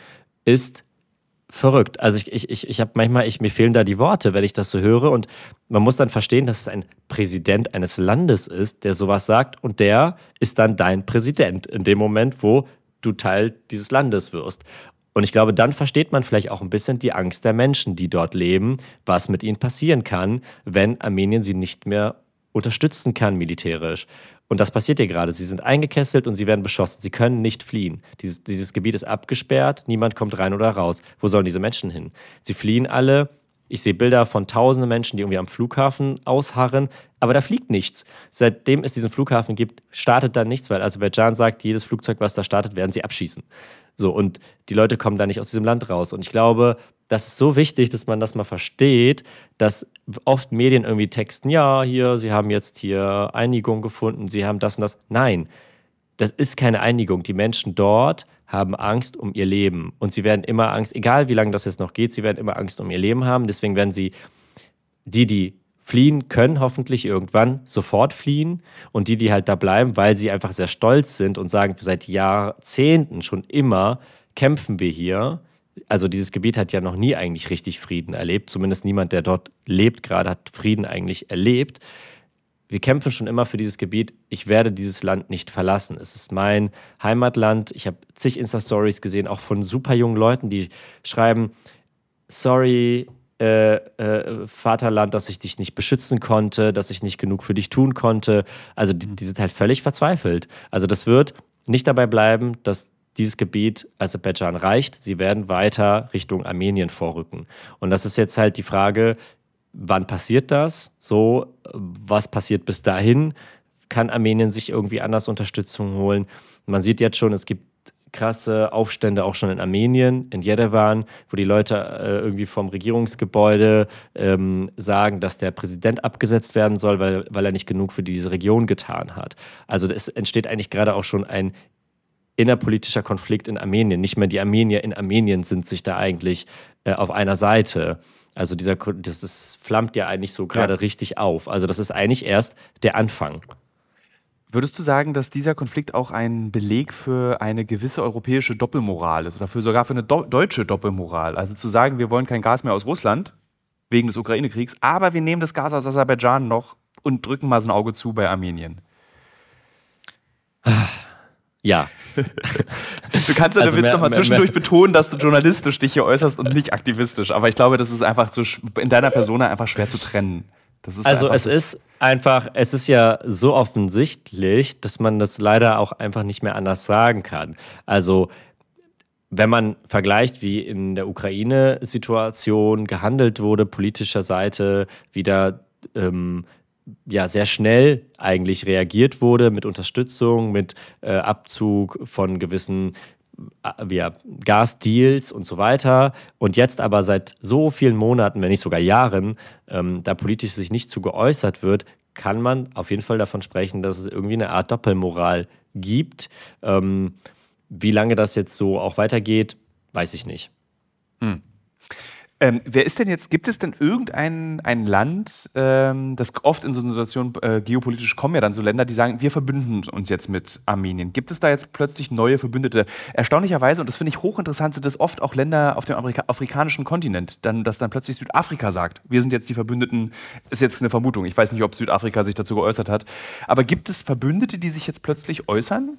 ist verrückt. Also ich, ich, ich, ich habe manchmal, ich, mir fehlen da die Worte, wenn ich das so höre. Und man muss dann verstehen, dass es ein Präsident eines Landes ist, der sowas sagt und der ist dann dein Präsident in dem Moment, wo du Teil dieses Landes wirst. Und ich glaube, dann versteht man vielleicht auch ein bisschen die Angst der Menschen, die dort leben, was mit ihnen passieren kann, wenn Armenien sie nicht mehr unterstützen kann militärisch. Und das passiert hier gerade. Sie sind eingekesselt und sie werden beschossen. Sie können nicht fliehen. Dieses, dieses Gebiet ist abgesperrt. Niemand kommt rein oder raus. Wo sollen diese Menschen hin? Sie fliehen alle. Ich sehe Bilder von tausenden Menschen, die irgendwie am Flughafen ausharren, aber da fliegt nichts. Seitdem es diesen Flughafen gibt, startet da nichts, weil Aserbaidschan sagt, jedes Flugzeug, was da startet, werden sie abschießen. So, und die Leute kommen da nicht aus diesem Land raus. Und ich glaube, das ist so wichtig, dass man das mal versteht, dass oft Medien irgendwie texten, ja, hier, sie haben jetzt hier Einigung gefunden, sie haben das und das. Nein, das ist keine Einigung. Die Menschen dort haben Angst um ihr Leben und sie werden immer Angst, egal wie lange das jetzt noch geht, sie werden immer Angst um ihr Leben haben. Deswegen werden sie, die, die fliehen können, hoffentlich irgendwann sofort fliehen und die, die halt da bleiben, weil sie einfach sehr stolz sind und sagen, seit Jahrzehnten schon immer kämpfen wir hier also dieses Gebiet hat ja noch nie eigentlich richtig Frieden erlebt. Zumindest niemand, der dort lebt, gerade hat Frieden eigentlich erlebt. Wir kämpfen schon immer für dieses Gebiet. Ich werde dieses Land nicht verlassen. Es ist mein Heimatland. Ich habe zig Insta-Stories gesehen, auch von super jungen Leuten, die schreiben: Sorry, äh, äh, Vaterland, dass ich dich nicht beschützen konnte, dass ich nicht genug für dich tun konnte. Also die, die sind halt völlig verzweifelt. Also das wird nicht dabei bleiben, dass dieses Gebiet Aserbaidschan reicht. Sie werden weiter Richtung Armenien vorrücken. Und das ist jetzt halt die Frage, wann passiert das? So, was passiert bis dahin? Kann Armenien sich irgendwie anders Unterstützung holen? Man sieht jetzt schon, es gibt krasse Aufstände auch schon in Armenien, in Jerewan, wo die Leute äh, irgendwie vom Regierungsgebäude ähm, sagen, dass der Präsident abgesetzt werden soll, weil, weil er nicht genug für diese Region getan hat. Also es entsteht eigentlich gerade auch schon ein innerpolitischer Konflikt in Armenien. Nicht mehr die Armenier in Armenien sind sich da eigentlich äh, auf einer Seite. Also dieser, das, das flammt ja eigentlich so gerade ja. richtig auf. Also das ist eigentlich erst der Anfang. Würdest du sagen, dass dieser Konflikt auch ein Beleg für eine gewisse europäische Doppelmoral ist oder für sogar für eine do deutsche Doppelmoral? Also zu sagen, wir wollen kein Gas mehr aus Russland wegen des Ukraine-Kriegs, aber wir nehmen das Gas aus Aserbaidschan noch und drücken mal so ein Auge zu bei Armenien. Ja. du kannst ja also nochmal zwischendurch mehr, betonen, dass du journalistisch dich hier äußerst und nicht aktivistisch. Aber ich glaube, das ist einfach zu, in deiner Persona einfach schwer zu trennen. also es ist einfach, es ist ja so offensichtlich, dass man das leider auch einfach nicht mehr anders sagen kann. Also wenn man vergleicht, wie in der Ukraine-Situation gehandelt wurde, politischer Seite, wie da ähm, ja sehr schnell eigentlich reagiert wurde mit Unterstützung, mit äh, Abzug von gewissen äh, ja, Gasdeals und so weiter. Und jetzt aber seit so vielen Monaten, wenn nicht sogar Jahren, ähm, da politisch sich nicht zu geäußert wird, kann man auf jeden Fall davon sprechen, dass es irgendwie eine Art Doppelmoral gibt. Ähm, wie lange das jetzt so auch weitergeht, weiß ich nicht. Hm. Ähm, wer ist denn jetzt, gibt es denn irgendein ein Land, ähm, das oft in so einer Situation äh, geopolitisch kommen ja dann so Länder, die sagen, wir verbünden uns jetzt mit Armenien. Gibt es da jetzt plötzlich neue Verbündete? Erstaunlicherweise, und das finde ich hochinteressant, sind das oft auch Länder auf dem Amerika afrikanischen Kontinent, dann, dass dann plötzlich Südafrika sagt, wir sind jetzt die Verbündeten, ist jetzt eine Vermutung. Ich weiß nicht, ob Südafrika sich dazu geäußert hat. Aber gibt es Verbündete, die sich jetzt plötzlich äußern?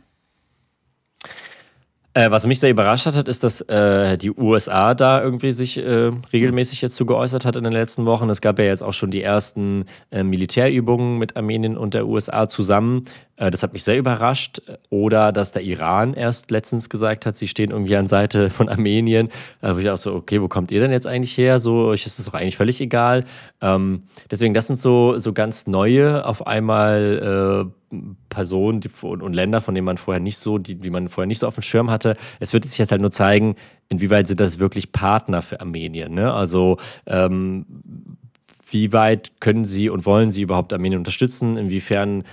Äh, was mich sehr überrascht hat, ist, dass äh, die USA da irgendwie sich äh, regelmäßig jetzt zu geäußert hat in den letzten Wochen. Es gab ja jetzt auch schon die ersten äh, Militärübungen mit Armenien und der USA zusammen. Äh, das hat mich sehr überrascht. Oder dass der Iran erst letztens gesagt hat, sie stehen irgendwie an Seite von Armenien. Da wo ich auch so, okay, wo kommt ihr denn jetzt eigentlich her? So, euch ist das doch eigentlich völlig egal. Ähm, deswegen, das sind so, so ganz neue auf einmal äh, Personen die, und, und, Länder, von denen man vorher nicht so, die, die man vorher nicht so auf dem Schirm hatte. Es wird sich jetzt halt nur zeigen, inwieweit sind das wirklich Partner für Armenien. Ne? Also ähm, wie weit können sie und wollen sie überhaupt Armenien unterstützen? Inwiefern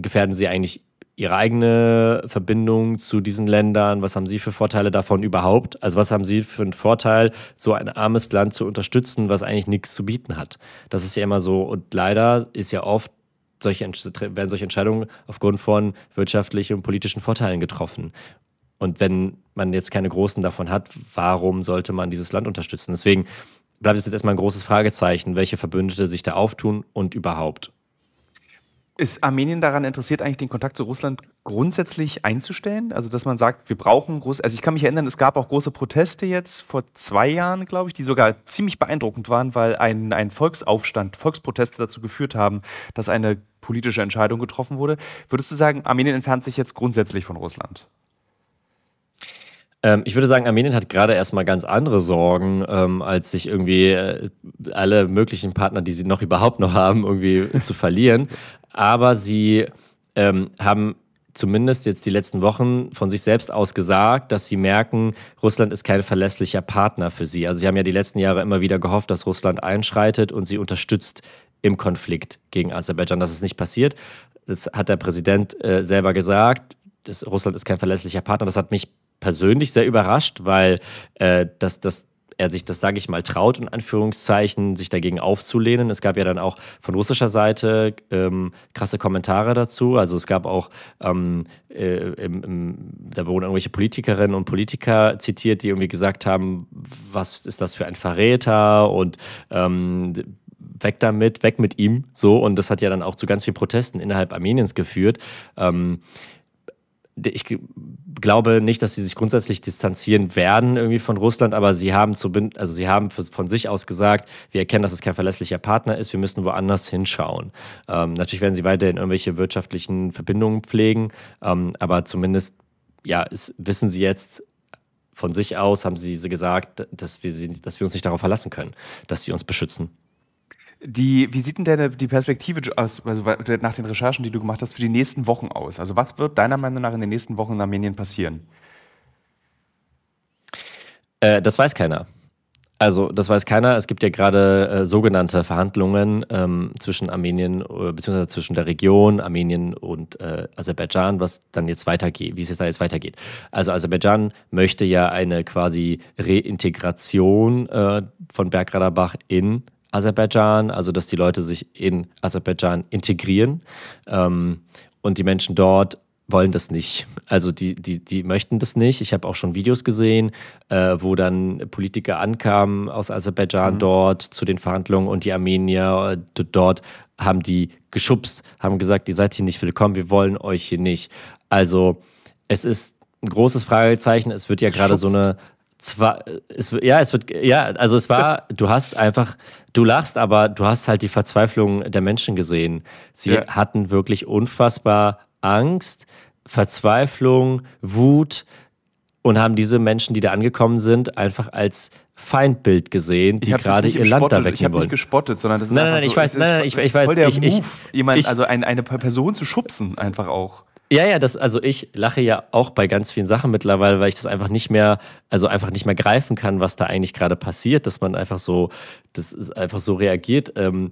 gefährden sie eigentlich ihre eigene Verbindung zu diesen Ländern? Was haben Sie für Vorteile davon überhaupt? Also was haben Sie für einen Vorteil, so ein armes Land zu unterstützen, was eigentlich nichts zu bieten hat? Das ist ja immer so. Und leider ist ja oft solche, werden solche Entscheidungen aufgrund von wirtschaftlichen und politischen Vorteilen getroffen. Und wenn man jetzt keine großen davon hat, warum sollte man dieses Land unterstützen? Deswegen bleibt es jetzt erstmal ein großes Fragezeichen, welche Verbündete sich da auftun und überhaupt. Ist Armenien daran interessiert, eigentlich den Kontakt zu Russland grundsätzlich einzustellen? Also, dass man sagt, wir brauchen groß. Also, ich kann mich erinnern, es gab auch große Proteste jetzt vor zwei Jahren, glaube ich, die sogar ziemlich beeindruckend waren, weil ein, ein Volksaufstand, Volksproteste dazu geführt haben, dass eine politische Entscheidung getroffen wurde. Würdest du sagen, Armenien entfernt sich jetzt grundsätzlich von Russland? Ähm, ich würde sagen, Armenien hat gerade erstmal ganz andere Sorgen, ähm, als sich irgendwie äh, alle möglichen Partner, die sie noch überhaupt noch haben, irgendwie zu verlieren aber sie ähm, haben zumindest jetzt die letzten Wochen von sich selbst aus gesagt, dass sie merken, Russland ist kein verlässlicher Partner für sie. Also sie haben ja die letzten Jahre immer wieder gehofft, dass Russland einschreitet und sie unterstützt im Konflikt gegen Aserbaidschan. Das ist nicht passiert. Das hat der Präsident äh, selber gesagt. Das, Russland ist kein verlässlicher Partner. Das hat mich persönlich sehr überrascht, weil äh, das, das er sich das, sage ich mal, traut, in Anführungszeichen, sich dagegen aufzulehnen. Es gab ja dann auch von russischer Seite ähm, krasse Kommentare dazu. Also es gab auch, ähm, äh, im, im, da wurden irgendwelche Politikerinnen und Politiker zitiert, die irgendwie gesagt haben, was ist das für ein Verräter und ähm, weg damit, weg mit ihm. So, und das hat ja dann auch zu ganz vielen Protesten innerhalb Armeniens geführt. Ähm, ich glaube nicht, dass sie sich grundsätzlich distanzieren werden irgendwie von Russland, aber sie haben zu, also sie haben von sich aus gesagt, wir erkennen, dass es kein verlässlicher Partner ist, wir müssen woanders hinschauen. Ähm, natürlich werden sie weiterhin irgendwelche wirtschaftlichen Verbindungen pflegen, ähm, aber zumindest ja, ist, wissen sie jetzt von sich aus, haben sie gesagt, dass wir, sie, dass wir uns nicht darauf verlassen können, dass sie uns beschützen. Die, wie sieht denn deine, die Perspektive aus, also nach den Recherchen, die du gemacht hast, für die nächsten Wochen aus? Also was wird deiner Meinung nach in den nächsten Wochen in Armenien passieren? Äh, das weiß keiner. Also das weiß keiner. Es gibt ja gerade äh, sogenannte Verhandlungen ähm, zwischen Armenien äh, beziehungsweise zwischen der Region Armenien und äh, Aserbaidschan, was dann jetzt weitergeht, wie es jetzt da jetzt weitergeht. Also Aserbaidschan möchte ja eine quasi Reintegration äh, von Bergradabach in Aserbaidschan, also dass die Leute sich in Aserbaidschan integrieren. Ähm, und die Menschen dort wollen das nicht. Also die, die, die möchten das nicht. Ich habe auch schon Videos gesehen, äh, wo dann Politiker ankamen aus Aserbaidschan mhm. dort zu den Verhandlungen und die Armenier äh, dort haben die geschubst, haben gesagt, ihr seid hier nicht willkommen, wir wollen euch hier nicht. Also es ist ein großes Fragezeichen. Es wird ja gerade so eine zwar, es, ja, es wird, ja, also es war, du hast einfach, du lachst, aber du hast halt die Verzweiflung der Menschen gesehen. Sie ja. hatten wirklich unfassbar Angst, Verzweiflung, Wut und haben diese Menschen, die da angekommen sind, einfach als Feindbild gesehen, die gerade ihr Land da wegnehmen Ich habe nicht gespottet, sondern das ist nein, nein, nein, so, ich weiß, nein, nein, ich, ich weiß, voll der ich, Move, jemand, ich, also ein, eine Person zu schubsen, einfach auch. Ja, ja, das, also ich lache ja auch bei ganz vielen Sachen mittlerweile, weil ich das einfach nicht mehr, also einfach nicht mehr greifen kann, was da eigentlich gerade passiert, dass man einfach so, das ist einfach so reagiert. Ähm,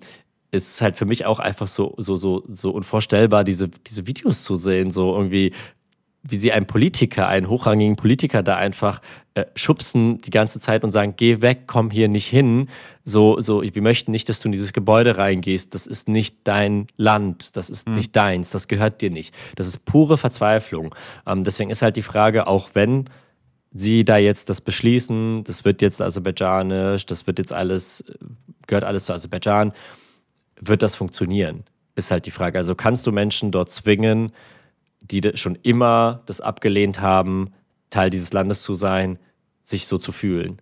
ist halt für mich auch einfach so, so, so, so unvorstellbar, diese, diese Videos zu sehen, so irgendwie wie sie einen Politiker, einen hochrangigen Politiker da einfach äh, schubsen die ganze Zeit und sagen, geh weg, komm hier nicht hin. So, so, wir möchten nicht, dass du in dieses Gebäude reingehst. Das ist nicht dein Land, das ist mhm. nicht deins, das gehört dir nicht. Das ist pure Verzweiflung. Ähm, deswegen ist halt die Frage, auch wenn sie da jetzt das beschließen, das wird jetzt aserbaidschanisch, das wird jetzt alles, gehört alles zu Aserbaidschan, wird das funktionieren? Ist halt die Frage. Also kannst du Menschen dort zwingen, die schon immer das abgelehnt haben, Teil dieses Landes zu sein, sich so zu fühlen.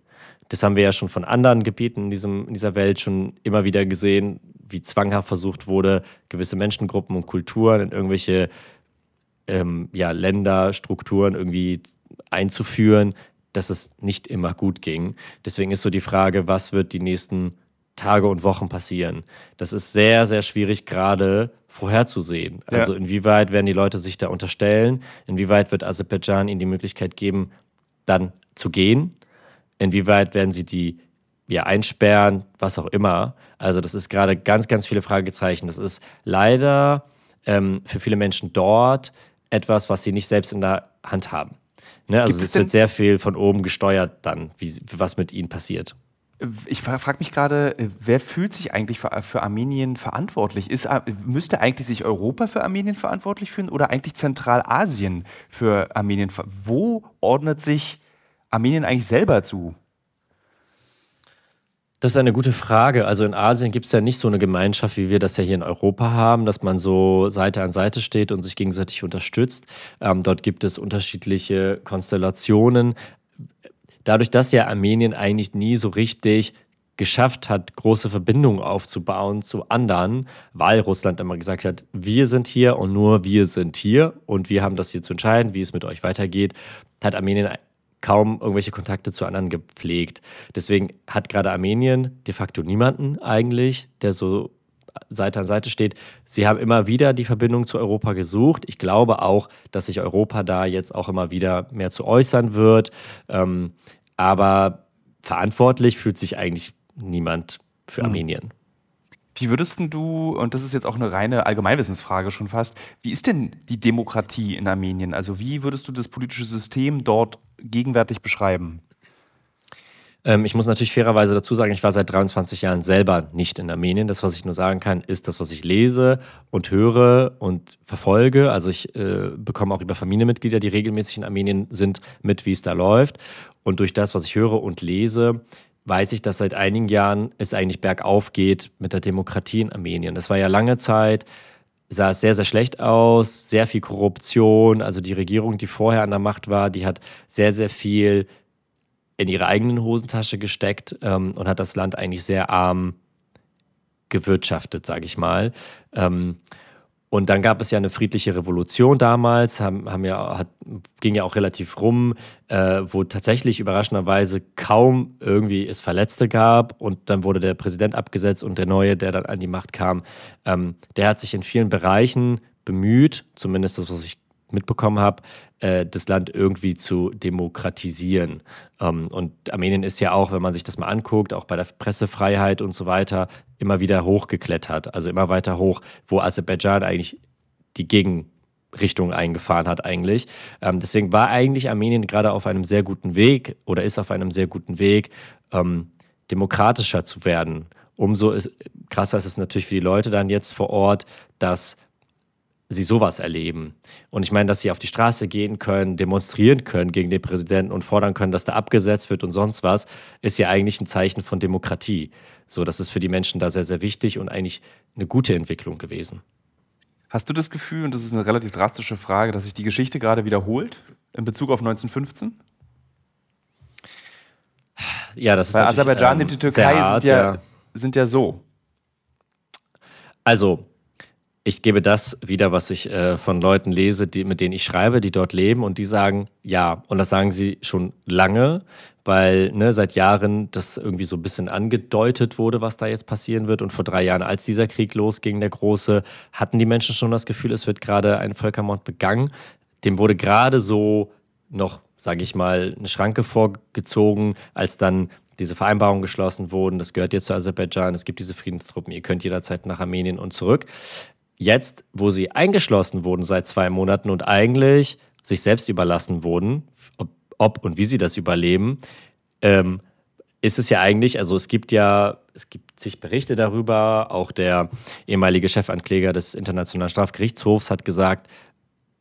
Das haben wir ja schon von anderen Gebieten in, diesem, in dieser Welt schon immer wieder gesehen, wie zwanghaft versucht wurde, gewisse Menschengruppen und Kulturen in irgendwelche ähm, ja, Länder, Strukturen irgendwie einzuführen, dass es nicht immer gut ging. Deswegen ist so die Frage, was wird die nächsten Tage und Wochen passieren? Das ist sehr, sehr schwierig gerade vorherzusehen. Also ja. inwieweit werden die Leute sich da unterstellen? Inwieweit wird Aserbaidschan ihnen die Möglichkeit geben, dann zu gehen? Inwieweit werden sie die ja, einsperren, was auch immer? Also das ist gerade ganz, ganz viele Fragezeichen. Das ist leider ähm, für viele Menschen dort etwas, was sie nicht selbst in der Hand haben. Ne? Also es wird sehr viel von oben gesteuert dann, wie, was mit ihnen passiert. Ich frage mich gerade, wer fühlt sich eigentlich für, für, Armenien verantwortlich? Ist, äh, müsste eigentlich sich Europa für Armenien verantwortlich fühlen oder eigentlich Zentralasien für Armenien? Wo ordnet sich Armenien eigentlich selber zu? Das ist eine gute Frage. Also in Asien gibt es ja nicht so eine Gemeinschaft, wie wir das ja hier in Europa haben, dass man so Seite an Seite steht und sich gegenseitig unterstützt. Ähm, dort gibt es unterschiedliche Konstellationen dadurch, dass ja Armenien eigentlich nie so richtig geschafft hat, große Verbindungen aufzubauen zu anderen, weil Russland immer gesagt hat, wir sind hier und nur wir sind hier und wir haben das hier zu entscheiden, wie es mit euch weitergeht, hat Armenien kaum irgendwelche Kontakte zu anderen gepflegt. Deswegen hat gerade Armenien de facto niemanden eigentlich, der so Seite an Seite steht. Sie haben immer wieder die Verbindung zu Europa gesucht. Ich glaube auch, dass sich Europa da jetzt auch immer wieder mehr zu äußern wird. Ähm, aber verantwortlich fühlt sich eigentlich niemand für hm. Armenien. Wie würdest du, und das ist jetzt auch eine reine Allgemeinwissensfrage schon fast, wie ist denn die Demokratie in Armenien? Also wie würdest du das politische System dort gegenwärtig beschreiben? Ähm, ich muss natürlich fairerweise dazu sagen, ich war seit 23 Jahren selber nicht in Armenien. Das, was ich nur sagen kann, ist das, was ich lese und höre und verfolge. Also ich äh, bekomme auch über Familienmitglieder, die regelmäßig in Armenien sind, mit, wie es da läuft. Und durch das, was ich höre und lese, weiß ich, dass seit einigen Jahren es eigentlich bergauf geht mit der Demokratie in Armenien. Das war ja lange Zeit, sah es sehr, sehr schlecht aus, sehr viel Korruption. Also die Regierung, die vorher an der Macht war, die hat sehr, sehr viel in ihre eigenen Hosentasche gesteckt ähm, und hat das Land eigentlich sehr arm gewirtschaftet, sage ich mal. Ähm, und dann gab es ja eine friedliche Revolution damals, haben, haben ja, hat, ging ja auch relativ rum, äh, wo tatsächlich überraschenderweise kaum irgendwie es Verletzte gab. Und dann wurde der Präsident abgesetzt und der neue, der dann an die Macht kam, ähm, der hat sich in vielen Bereichen bemüht, zumindest das, was ich mitbekommen habe, äh, das Land irgendwie zu demokratisieren. Ähm, und Armenien ist ja auch, wenn man sich das mal anguckt, auch bei der Pressefreiheit und so weiter, immer wieder hochgeklettert, also immer weiter hoch, wo Aserbaidschan eigentlich die Gegenrichtung eingefahren hat eigentlich. Ähm, deswegen war eigentlich Armenien gerade auf einem sehr guten Weg oder ist auf einem sehr guten Weg, ähm, demokratischer zu werden. Umso ist, krasser ist es natürlich für die Leute dann jetzt vor Ort, dass sie sowas erleben. Und ich meine, dass sie auf die Straße gehen können, demonstrieren können gegen den Präsidenten und fordern können, dass da abgesetzt wird und sonst was, ist ja eigentlich ein Zeichen von Demokratie. So, das ist für die Menschen da sehr, sehr wichtig und eigentlich eine gute Entwicklung gewesen. Hast du das Gefühl, und das ist eine relativ drastische Frage, dass sich die Geschichte gerade wiederholt in Bezug auf 1915? Ja, das ist Weil Aserbaidschan ähm, und die Türkei hart, sind, ja, ja. sind ja so. Also, ich gebe das wieder, was ich äh, von Leuten lese, die, mit denen ich schreibe, die dort leben und die sagen ja. Und das sagen sie schon lange, weil ne, seit Jahren das irgendwie so ein bisschen angedeutet wurde, was da jetzt passieren wird. Und vor drei Jahren, als dieser Krieg losging, der große, hatten die Menschen schon das Gefühl, es wird gerade ein Völkermord begangen. Dem wurde gerade so noch, sage ich mal, eine Schranke vorgezogen, als dann diese Vereinbarungen geschlossen wurden. Das gehört jetzt zu Aserbaidschan. Es gibt diese Friedenstruppen. Ihr könnt jederzeit nach Armenien und zurück jetzt, wo sie eingeschlossen wurden seit zwei Monaten und eigentlich sich selbst überlassen wurden, ob, ob und wie sie das überleben, ähm, ist es ja eigentlich, also es gibt ja, es gibt sich Berichte darüber, auch der ehemalige Chefankläger des Internationalen Strafgerichtshofs hat gesagt,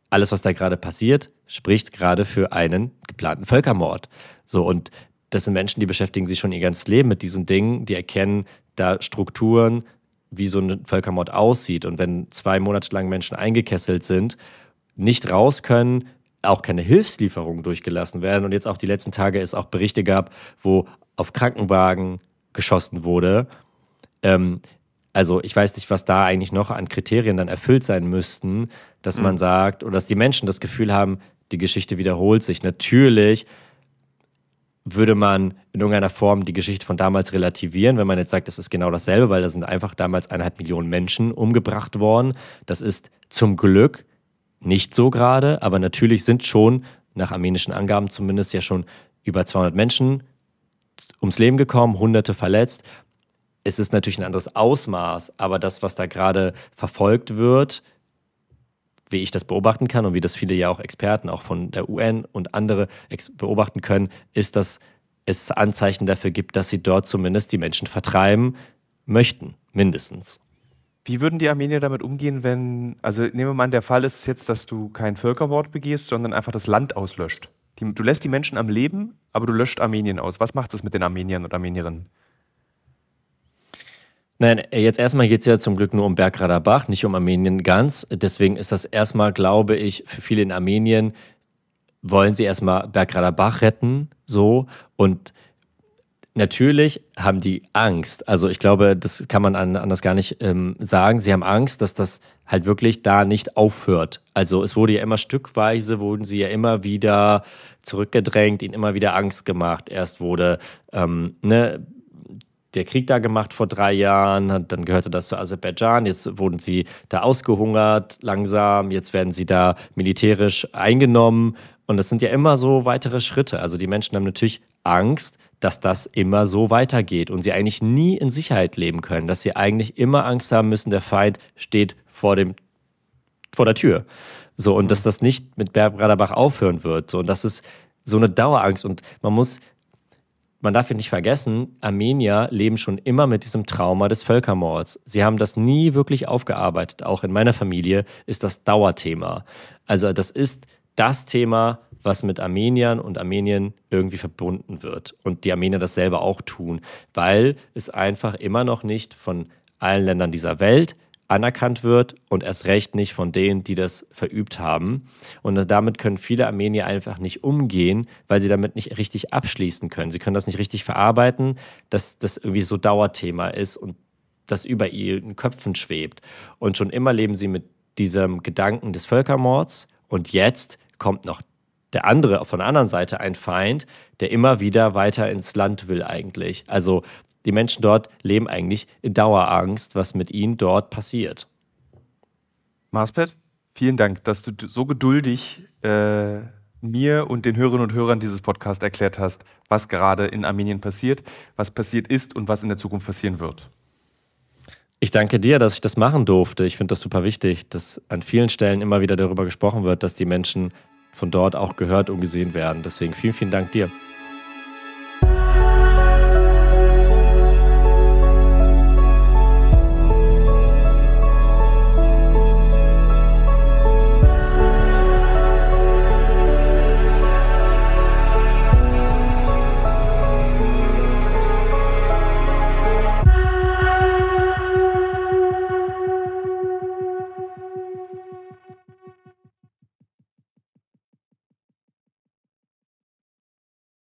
alles, was da gerade passiert, spricht gerade für einen geplanten Völkermord. So, und das sind Menschen, die beschäftigen sich schon ihr ganzes Leben mit diesen Dingen, die erkennen da Strukturen, wie so ein Völkermord aussieht. Und wenn zwei Monate lang Menschen eingekesselt sind, nicht raus können, auch keine Hilfslieferungen durchgelassen werden und jetzt auch die letzten Tage es auch Berichte gab, wo auf Krankenwagen geschossen wurde. Ähm, also ich weiß nicht, was da eigentlich noch an Kriterien dann erfüllt sein müssten, dass mhm. man sagt oder dass die Menschen das Gefühl haben, die Geschichte wiederholt sich. Natürlich würde man in irgendeiner Form die Geschichte von damals relativieren, wenn man jetzt sagt, es ist genau dasselbe, weil da sind einfach damals eineinhalb Millionen Menschen umgebracht worden. Das ist zum Glück nicht so gerade, aber natürlich sind schon, nach armenischen Angaben zumindest, ja schon über 200 Menschen ums Leben gekommen, Hunderte verletzt. Es ist natürlich ein anderes Ausmaß, aber das, was da gerade verfolgt wird, wie ich das beobachten kann und wie das viele ja auch Experten, auch von der UN und andere beobachten können, ist, dass es Anzeichen dafür gibt, dass sie dort zumindest die Menschen vertreiben möchten, mindestens. Wie würden die Armenier damit umgehen, wenn, also nehmen wir mal an, der Fall ist jetzt, dass du keinen Völkermord begehst, sondern einfach das Land auslöscht. Die, du lässt die Menschen am Leben, aber du löscht Armenien aus. Was macht das mit den Armeniern und Armenierinnen? Nein, jetzt erstmal geht es ja zum Glück nur um Bergrader Bach, nicht um Armenien ganz. Deswegen ist das erstmal, glaube ich, für viele in Armenien wollen sie erstmal Bergrader Bach retten, so. Und natürlich haben die Angst. Also ich glaube, das kann man anders gar nicht ähm, sagen. Sie haben Angst, dass das halt wirklich da nicht aufhört. Also es wurde ja immer stückweise, wurden sie ja immer wieder zurückgedrängt, ihnen immer wieder Angst gemacht. Erst wurde ähm, ne, der Krieg da gemacht vor drei Jahren, dann gehörte das zu Aserbaidschan, jetzt wurden sie da ausgehungert langsam, jetzt werden sie da militärisch eingenommen und das sind ja immer so weitere Schritte. Also die Menschen haben natürlich Angst, dass das immer so weitergeht und sie eigentlich nie in Sicherheit leben können, dass sie eigentlich immer Angst haben müssen, der Feind steht vor dem vor der Tür. So und dass das nicht mit Bergradabach aufhören wird. So und das ist so eine Dauerangst und man muss man darf ja nicht vergessen, Armenier leben schon immer mit diesem Trauma des Völkermords. Sie haben das nie wirklich aufgearbeitet. Auch in meiner Familie ist das Dauerthema. Also das ist das Thema, was mit Armeniern und Armenien irgendwie verbunden wird. Und die Armenier das selber auch tun, weil es einfach immer noch nicht von allen Ländern dieser Welt anerkannt wird und erst recht nicht von denen, die das verübt haben. Und damit können viele Armenier einfach nicht umgehen, weil sie damit nicht richtig abschließen können. Sie können das nicht richtig verarbeiten, dass das irgendwie so Dauerthema ist und das über ihren Köpfen schwebt. Und schon immer leben sie mit diesem Gedanken des Völkermords und jetzt kommt noch der andere, von der anderen Seite ein Feind, der immer wieder weiter ins Land will eigentlich. Also die Menschen dort leben eigentlich in Dauerangst, was mit ihnen dort passiert. Marspet, vielen Dank, dass du so geduldig äh, mir und den Hörerinnen und Hörern dieses Podcasts erklärt hast, was gerade in Armenien passiert, was passiert ist und was in der Zukunft passieren wird. Ich danke dir, dass ich das machen durfte. Ich finde das super wichtig, dass an vielen Stellen immer wieder darüber gesprochen wird, dass die Menschen von dort auch gehört und gesehen werden. Deswegen vielen, vielen Dank dir.